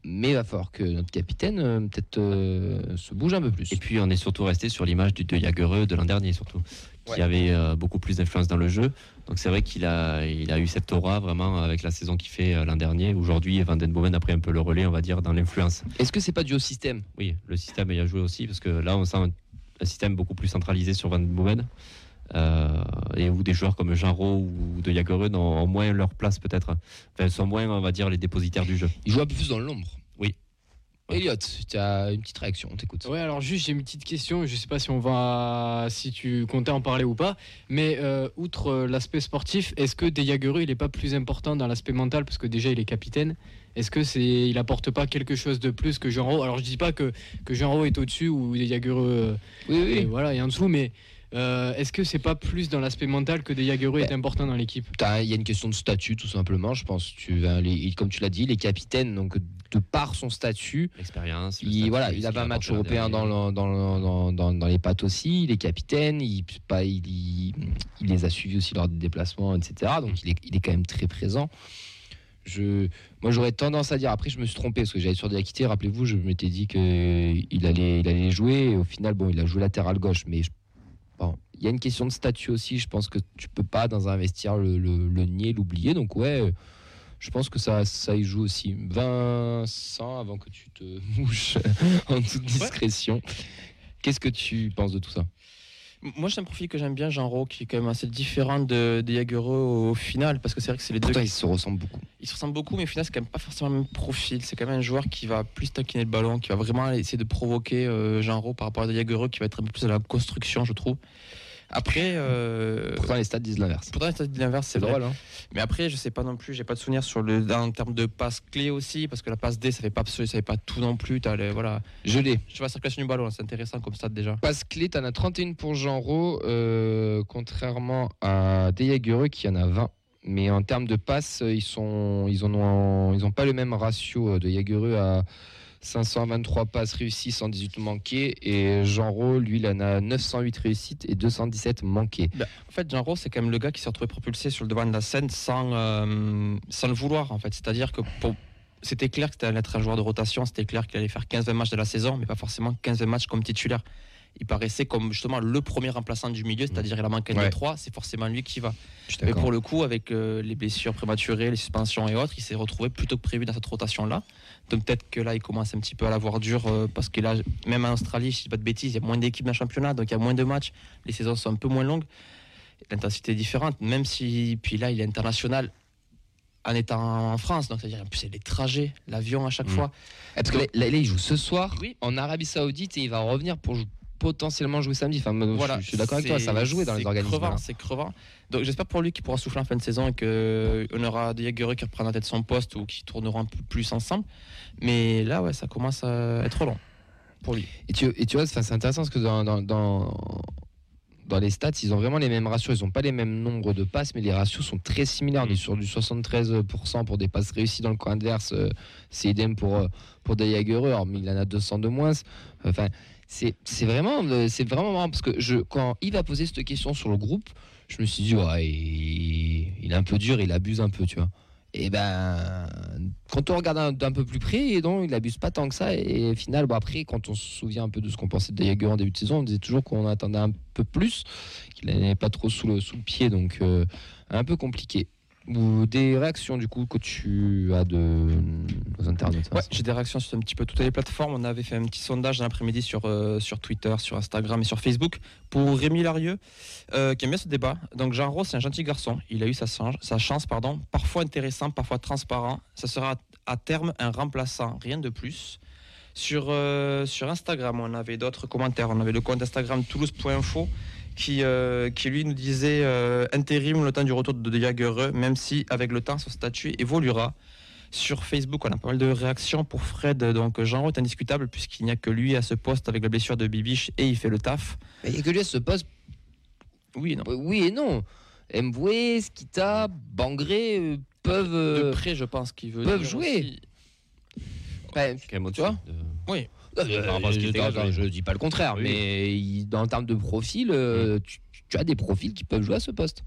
Mais il va falloir que notre capitaine euh, peut-être euh, se bouge un peu plus. Et puis on est surtout resté sur l'image du De Jagereux de l'an dernier surtout, qui Ouais. avait beaucoup plus d'influence dans le jeu. Donc c'est vrai qu'il a, il a eu cette aura vraiment avec la saison qu'il fait l'an dernier. Aujourd'hui, Van Den Bomen a pris un peu le relais, on va dire, dans l'influence. Est-ce que c'est pas dû au système? Oui, le système y a joué aussi, parce que là on sent un, système beaucoup plus centralisé sur Van Den Bomen. Euh, et où des joueurs comme Jean Rau ou De Jagereux ont moins leur place peut-être. Enfin, sont moins, on va dire, les dépositaires du jeu. Il joue un peu plus dans l'ombre. Oui. Elliot, tu as une petite réaction, on t'écoute. Ouais, alors juste j'ai une petite question. Je sais pas si on va, si tu comptais en parler ou pas, mais euh, outre euh, l'aspect sportif, est-ce que Dejagereux il est pas plus important dans l'aspect mental? Parce que déjà il est capitaine. Est-ce que c'est, il apporte pas quelque chose de plus que Jean Rau? Alors je dis pas que que Jean Rau est au-dessus ou Dejagereux, euh, Oui, oui. et voilà, est en dessous, mais euh, est-ce que c'est pas plus dans l'aspect mental que Dejagereux est Ouais. important dans l'équipe? Il y a une question de statut, tout simplement. Je pense. Tu, vas les- comme tu l'as dit, les capitaines, donc de par son statut, L'expérience. le voilà, il avait un match européen dans, le- dans, le- dans, dans- dans les pattes aussi. Il est capitaine. Il, pas, il, il- il les a suivis aussi lors des déplacements, etc. Donc il est, il est quand même très présent. Je, moi, j'aurais tendance à dire. Après, je me suis trompé parce que j'avais sur Diakité. Rappelez-vous, je m'étais dit qu'il allait, il allait jouer. Et au final, bon, il a joué latéral gauche. Mais je- bon, il y a une question de statut aussi. Je pense que tu peux pas dans un vestiaire le, le- le nier, l'oublier. Donc ouais. Je pense que ça, ça y joue aussi. Vincent, avant que tu te mouches en toute discrétion, qu'est-ce que tu penses de tout ça? Moi, c'est un profil que j'aime bien, Jean qui est quand même assez différent de, de Jagereux au final, parce que c'est vrai que c'est les deux. Pourtant, ils se ressemblent beaucoup. Ils se ressemblent beaucoup, mais au final, c'est quand même pas forcément le même profil. C'est quand même un joueur qui va plus taquiner le ballon, qui va vraiment essayer de provoquer euh, Jean par rapport à Jagereux, qui va être un peu plus à la construction, je trouve. Après, euh, Pourtant, les stats disent l'inverse. pourtant, c'est l'inverse, c'est C'est vrai. drôle, hein Mais après, je sais pas non plus, j'ai pas de souvenir sur le en termes de passe clé aussi, parce que la passe D, ça fait pas, ça fait pas tout non plus. Les- voilà, Je l'ai. je vois la circulation du ballon, c'est intéressant comme stade déjà. Passe clé, t'en as 31 pour Rau, euh, contrairement à Dejagereux qui en a 20. Mais en termes de passes, ils sont, ils en ont, ils ont pas le même ratio euh, de Jagereux à 523 passes réussies, 118 manquées, et Jean Rau, lui, il en a 908 réussites et 217 manquées. En fait, Jean Rose, c'est quand même le gars qui s'est retrouvé propulsé sur le devant de la scène sans, euh, sans le vouloir, en fait. C'est-à-dire que pour- c'était clair que c'était allait être un joueur de rotation, c'était clair qu'il allait faire 15-20 matchs de la saison, mais pas forcément 15 matchs comme titulaire. Il paraissait comme justement le premier remplaçant du milieu, c'est-à-dire il a manqué un Ouais. des trois, c'est forcément lui qui va. Mais pour le coup, avec euh, les blessures prématurées, les suspensions et autres, il s'est retrouvé plutôt que prévu dans cette rotation-là. Peut-être que là, il commence un petit peu à l'avoir dur euh, parce que là, même en Australie, si je dis pas de bêtises, il y a moins d'équipes dans le championnat, donc il y a moins de matchs, les saisons sont un peu moins longues, l'intensité est différente, même si, puis là, il est international en étant en France, donc c'est-à-dire en plus, a les trajets, l'avion à chaque Mm. fois. Parce que là, là, il joue ce soir Oui. en Arabie Saoudite et il va revenir pour jou- potentiellement jouer samedi. Enfin, Voilà, je, je suis d'accord avec toi, ça va jouer dans les organismes. C'est crevant. Donc j'espère pour lui qu'il pourra souffler en fin de saison et qu'on aura des Jaguars qui reprendront peut-être son poste ou qui tourneront un peu plus ensemble. Mais là, ouais, ça commence à être long pour lui. Et tu, et tu vois, c'est intéressant parce que dans, dans, dans, dans les stats, ils ont vraiment les mêmes ratios. Ils n'ont pas les mêmes nombres de passes, mais les ratios sont très similaires. On est sur du 73% pour des passes réussies dans le camp adverse. euh, C'est idem pour, euh, pour des Jagereux, mais il en a 200 de moins. Enfin, c'est vraiment, euh, c'est vraiment marrant parce que quand Yves a posé cette question sur le groupe, je me suis dit, ouais, il, est un peu dur, il abuse un peu, tu vois. Et ben, quand on regarde un- d'un peu plus près, non, il abuse pas tant que ça. Et au final, bon, après, quand on se souvient un peu de ce qu'on pensait de Jaeger en début de saison, on disait toujours qu'on attendait un peu plus, qu'il n'avait pas trop sous le, sous le pied, donc euh, un peu compliqué. Ou des réactions du coup que tu as de nos internautes. Ouais, j'ai des réactions sur un petit peu toutes les plateformes. On avait fait un petit sondage l'après-midi sur, euh, sur Twitter, sur Instagram et sur Facebook pour Rémi Larieux, euh, qui aime bien ce débat. Donc Jean Rose, c'est un gentil garçon. Il a eu sa, chance- sa chance, pardon, parfois intéressant, parfois transparent. Ça sera à terme un remplaçant, rien de plus. Sur, euh, sur Instagram, on avait d'autres commentaires. On avait le compte Instagram toulouse.info qui, euh, qui lui nous disait euh, intérim le temps du retour de De Jagereux, même si avec le temps son statut évoluera. Sur Facebook, on a pas mal de réactions pour Fred. Donc Jean est indiscutable puisqu'il n'y a que lui à ce poste avec la blessure de Bibiche et il fait le taf. Mais Il y a que lui à ce poste, Oui, non. euh, oui et non. Mboué, Skita, Bangré euh, peuvent. De près, je pense qu'il veut peuvent jouer. aussi. ouais, Quand même Tu vois de- Oui. Euh, je, je dis pas le contraire, Oui. mais il- dans le terme de profil, euh, tu, tu as des profils qui peuvent jouer à ce poste.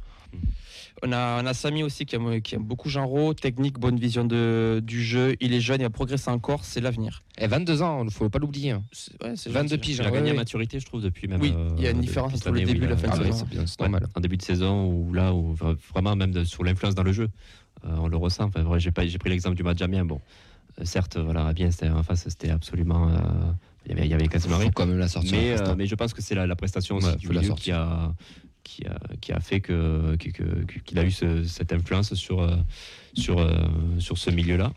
On a, on a Samy aussi qui aime, qui aime beaucoup Rau, technique, bonne vision de, du jeu. Il est jeune, il va progresser encore, c'est l'avenir. Et 22 ans, il ne faut pas l'oublier. hein. C'est- ouais, c'est 22 gentil. piges. Il a ouais, gagné ouais. en maturité, je trouve, depuis même. Oui, euh, il y a une différence entre le début et la a- fin de Ah saison. c'est normal. en début de saison où là où vraiment même de- sur l'influence dans le jeu euh, on le ressent enfin, j'ai pas j'ai pris l'exemple du match d'Amiens bon certes voilà Amiens c'était en face c'était absolument euh, il y avait il y avait quand même la sortir. mais, euh, mais je pense que c'est la, la prestation aussi Ouais, du milieu qui a qui a, qui a fait que, qu'il a eu ce- cette influence sur, euh, sur, sur ce milieu-là.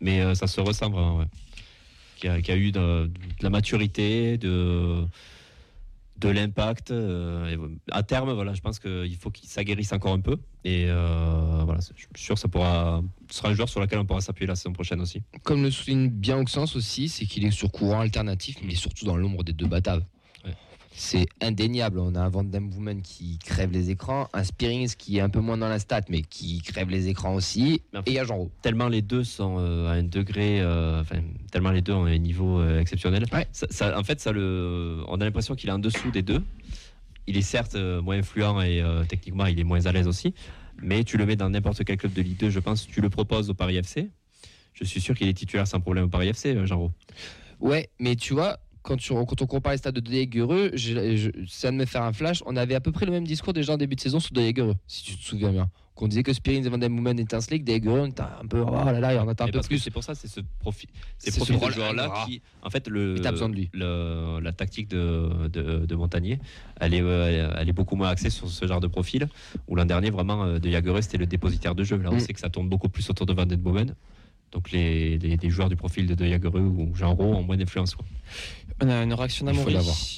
Mais ça se ressent vraiment, ouais. Qui a, qui a eu de, de la maturité, de, de l'impact. euh, à terme, voilà, je pense qu'il faut qu'il s'aguerrisse encore un peu. Et euh, voilà, je suis sûr que ça pourra, ce sera un joueur sur lequel on pourra s'appuyer la saison prochaine aussi. Comme le souligne bien Auxence aussi, c'est qu'il est sur courant alternatif, mais surtout dans l'ombre des deux bataves. C'est indéniable. On a un Van Damme Woman qui crève les écrans, un Spearings qui est un peu moins dans la stat, mais qui crève les écrans aussi. Et il y a Jean Roux. tellement les deux sont euh, à un degré, euh, enfin, tellement les deux ont un niveau euh, exceptionnel. Ouais. Ça, ça- en fait, ça le, on a l'impression qu'il est en dessous des deux. Il est certes moins influent et techniquement il est moins à l'aise aussi, mais tu le mets dans n'importe quel club de Ligue 2, je pense, tu le proposes au Paris FC. Je suis sûr qu'il est titulaire sans problème au Paris FC, Roux. Ouais, mais tu vois, quand, tu, quand on compare les stades de Deguereux, ça de me faire un flash. On avait à peu près le même discours déjà en début de saison sur Deguereux, si tu te souviens bien. Qu'on disait que Spearings et Van Damme Woman étincelaient, que Deguereux, on était un peu, oh là là, il y en a un peu parce plus. C'est pour ça, c'est ce profil, C'est ces ce profils de rôle joueurs-là qui, en fait, le, de le- la tactique de, de, de Montagnier, elle est, euh, elle est beaucoup moins axée sur ce genre de profil. Où l'an dernier, vraiment, euh, de Jagereux, c'était le dépositaire de jeu. Là, on Mm. sait que ça tourne beaucoup plus autour de Van Den Bomen. Donc les, les, les joueurs du profil de De Jagereux ou Jean Roux ont moins d'influence. On a une réaction d'Amaury.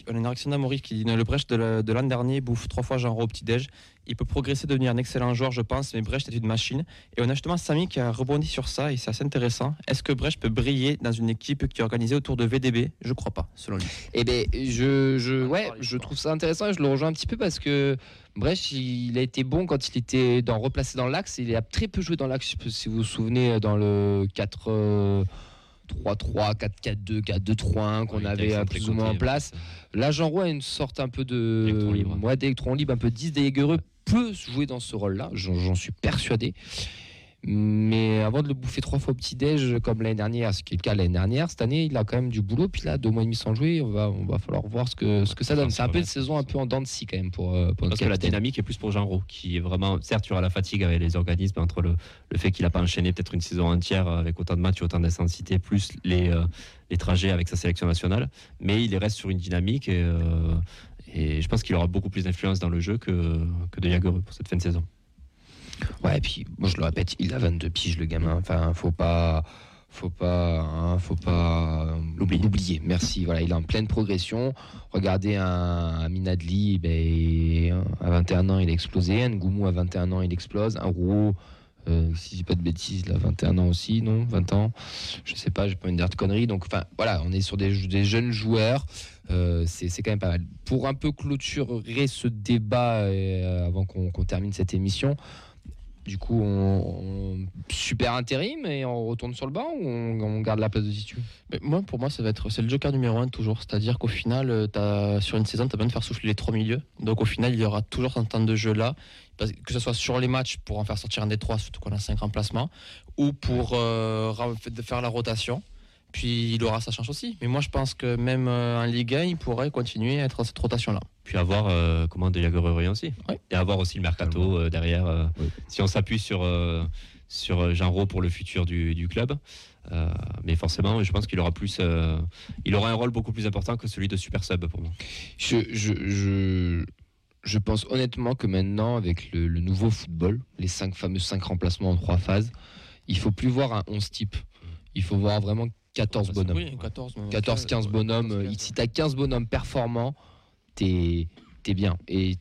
On a une réaction qui dit le Brecht de la- de l'an dernier bouffe trois fois Jean au petit-déj. Il peut progresser, devenir un excellent joueur, je pense, mais Brecht est une machine. Et on a justement Samy qui a rebondi sur ça et c'est assez intéressant. Est-ce que Brecht peut briller dans une équipe qui est organisée autour de VDB Je crois pas, selon lui. Eh ben, je, je, va ouais, je trouve ça intéressant et je le rejoins un petit peu parce que Brech, il a été bon quand il était dans, replacé dans l'axe. Il a très peu joué dans l'axe, si vous vous souvenez, dans le 4. Euh, 3-3, 4-4-2, 4-2-3-1 qu'on avait euh, plus ou moins en place. Là, Jean Roy a une sorte un peu de. D'électron libre. Ouais, d'électron libre, un peu 10 Deguereux peut jouer dans ce rôle-là, j'en suis persuadé. Mais avant de le bouffer trois fois au petit-déj, comme l'année dernière, ce qui est le cas l'année dernière, cette année, il a quand même du boulot. Puis là, deux mois et demi sans jouer, on va, on va falloir voir ce que, ce que ça donne. C'est un peu une saison un peu en dents de scie quand même pour, euh, pour Parce que la dynamique est plus pour Jean Roux, qui est vraiment, certes, il y aura la fatigue avec les organismes entre le, le fait qu'il n'a pas enchaîné peut-être une saison entière avec autant de matchs, autant d'intensité, plus les, euh, les trajets avec sa sélection nationale, mais il reste sur une dynamique et, euh, et je pense qu'il aura beaucoup plus d'influence dans le jeu que, que de Jagereux pour cette fin de saison. Ouais, et puis moi je le répète, il a 22 piges le gamin. Enfin, faut pas, faut pas, hein, faut pas euh, L'oublier. Merci. Voilà, il est en pleine progression. Regardez un, un Minadli, ben, à 21 ans il a explosé. Un Goumou à 21 ans il explose. Un Rouault, euh, si je dis pas de bêtises, il a 21 ans aussi, non 20 ans. Je sais pas, j'ai pas de dire de conneries. Donc, enfin, voilà, on est sur des, des jeunes joueurs. Euh, c'est quand même pas mal. Pour un peu clôturer ce débat euh, avant qu'on qu'on termine cette émission, du coup, on, super intérim et on retourne sur le banc ou on, garde la place de titu Mais moi, pour moi, ça va être c'est le joker numéro un toujours. C'est-à-dire qu'au final, euh, sur une saison, tu as besoin de faire souffler les trois milieux. Donc au final, il y aura toujours un temps de jeu là. Que ce soit sur les matchs pour en faire sortir un des trois, surtout qu'on a cinq remplacements, ou pour euh, faire la rotation. Puis il aura sa chance aussi. Mais moi, je pense que même euh, en Ligue 1, il pourrait continuer à être dans cette rotation-là. Puis à voir euh, comment De Jagereux revient aussi. Ouais. Et à voir aussi le mercato euh, derrière. euh, Oui. Si on s'appuie sur, euh, sur Jean pour le futur du, du club. Euh, mais forcément, je pense qu'il aura plus, euh, il aura un rôle beaucoup plus important que celui de super sub pour moi. je, je, je, je pense honnêtement que maintenant, avec le, le nouveau football, les cinq fameux 5 remplacements en trois phases, il faut plus voir un 11 type. Il faut voir vraiment 14 Ouais, bonhommes. Oui, 14, même 14, 15 bonhommes. 14, 15. Si tu as 15 bonhommes performants, t'es es bien. Et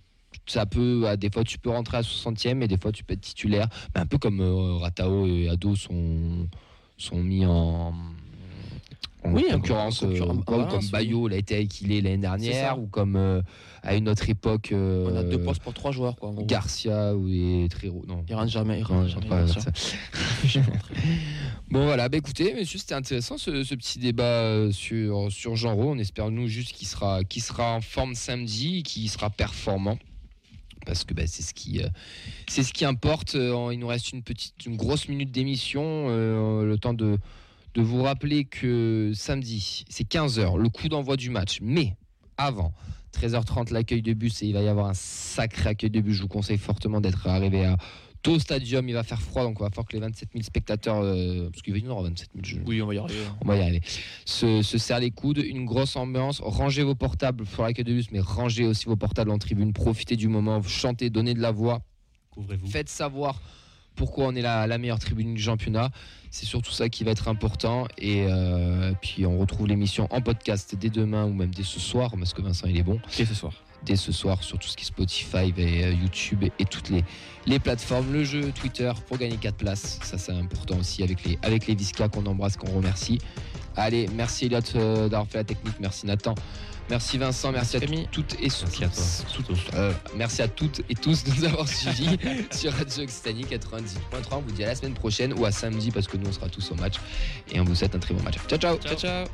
ça peut, à des fois, tu peux rentrer à 60e et des fois, tu peux être titulaire. Mais un peu comme euh, Ratao et Ado sont, sont mis en. En Oui, en concurrence, euh, comme Bayo l'a été qu'il l'année dernière, ou comme euh, à une autre époque euh, On a deux postes pour trois joueurs. Quoi. Garcia ou et Trero. Non, Il rentre jamais. Il rentre jamais. Bon voilà, bah écoutez, messieurs, c'était intéressant ce, ce petit débat euh, sur, sur Rau. On espère nous juste qu'il sera, qu'il sera en forme samedi, qu'il sera performant. Parce que bah, c'est ce qui, euh, c'est ce qui importe. Il nous reste une petite, une grosse minute d'émission. euh, le temps de, de vous rappeler que samedi, c'est 15h, le coup d'envoi du match. Mais avant, 13h30, l'accueil de bus et il va y avoir un sacré accueil de bus. Je vous conseille fortement d'être arrivé à au stadium. Il va faire froid, donc on va faire que les 27 000 spectateurs, euh, parce qu'il va y en avoir 27 000 jeux. Oui, on va y arriver. On va y arriver. Se, se serre les coudes, une grosse ambiance. Rangez vos portables pour l'accueil de bus, mais rangez aussi vos portables en tribune. Profitez du moment, chantez, donnez de la voix. Couvrez-vous. Faites savoir pourquoi on est la, la meilleure tribune du championnat. C'est surtout ça qui va être important. Et euh, puis on retrouve l'émission en podcast dès demain ou même dès ce soir, parce que Vincent il est bon. Et ce soir. Dès ce soir sur tout ce qui est Spotify et euh, YouTube et toutes les, les plateformes. Le jeu Twitter pour gagner 4 places. Ça c'est important aussi avec les, avec les Visca qu'on embrasse, qu'on remercie. Allez, merci Elliot euh, d'avoir fait la technique. Merci Nathan. Merci Vincent, merci, Merci à Rémi. toutes et Merci à toi. toutes- euh, merci à toutes et tous de nous avoir suivis sur Radio Occitanie 98.3. On vous dit à la semaine prochaine ou à samedi parce que nous on sera tous au match et on vous souhaite un très bon match. Ciao ciao. Ciao, ciao.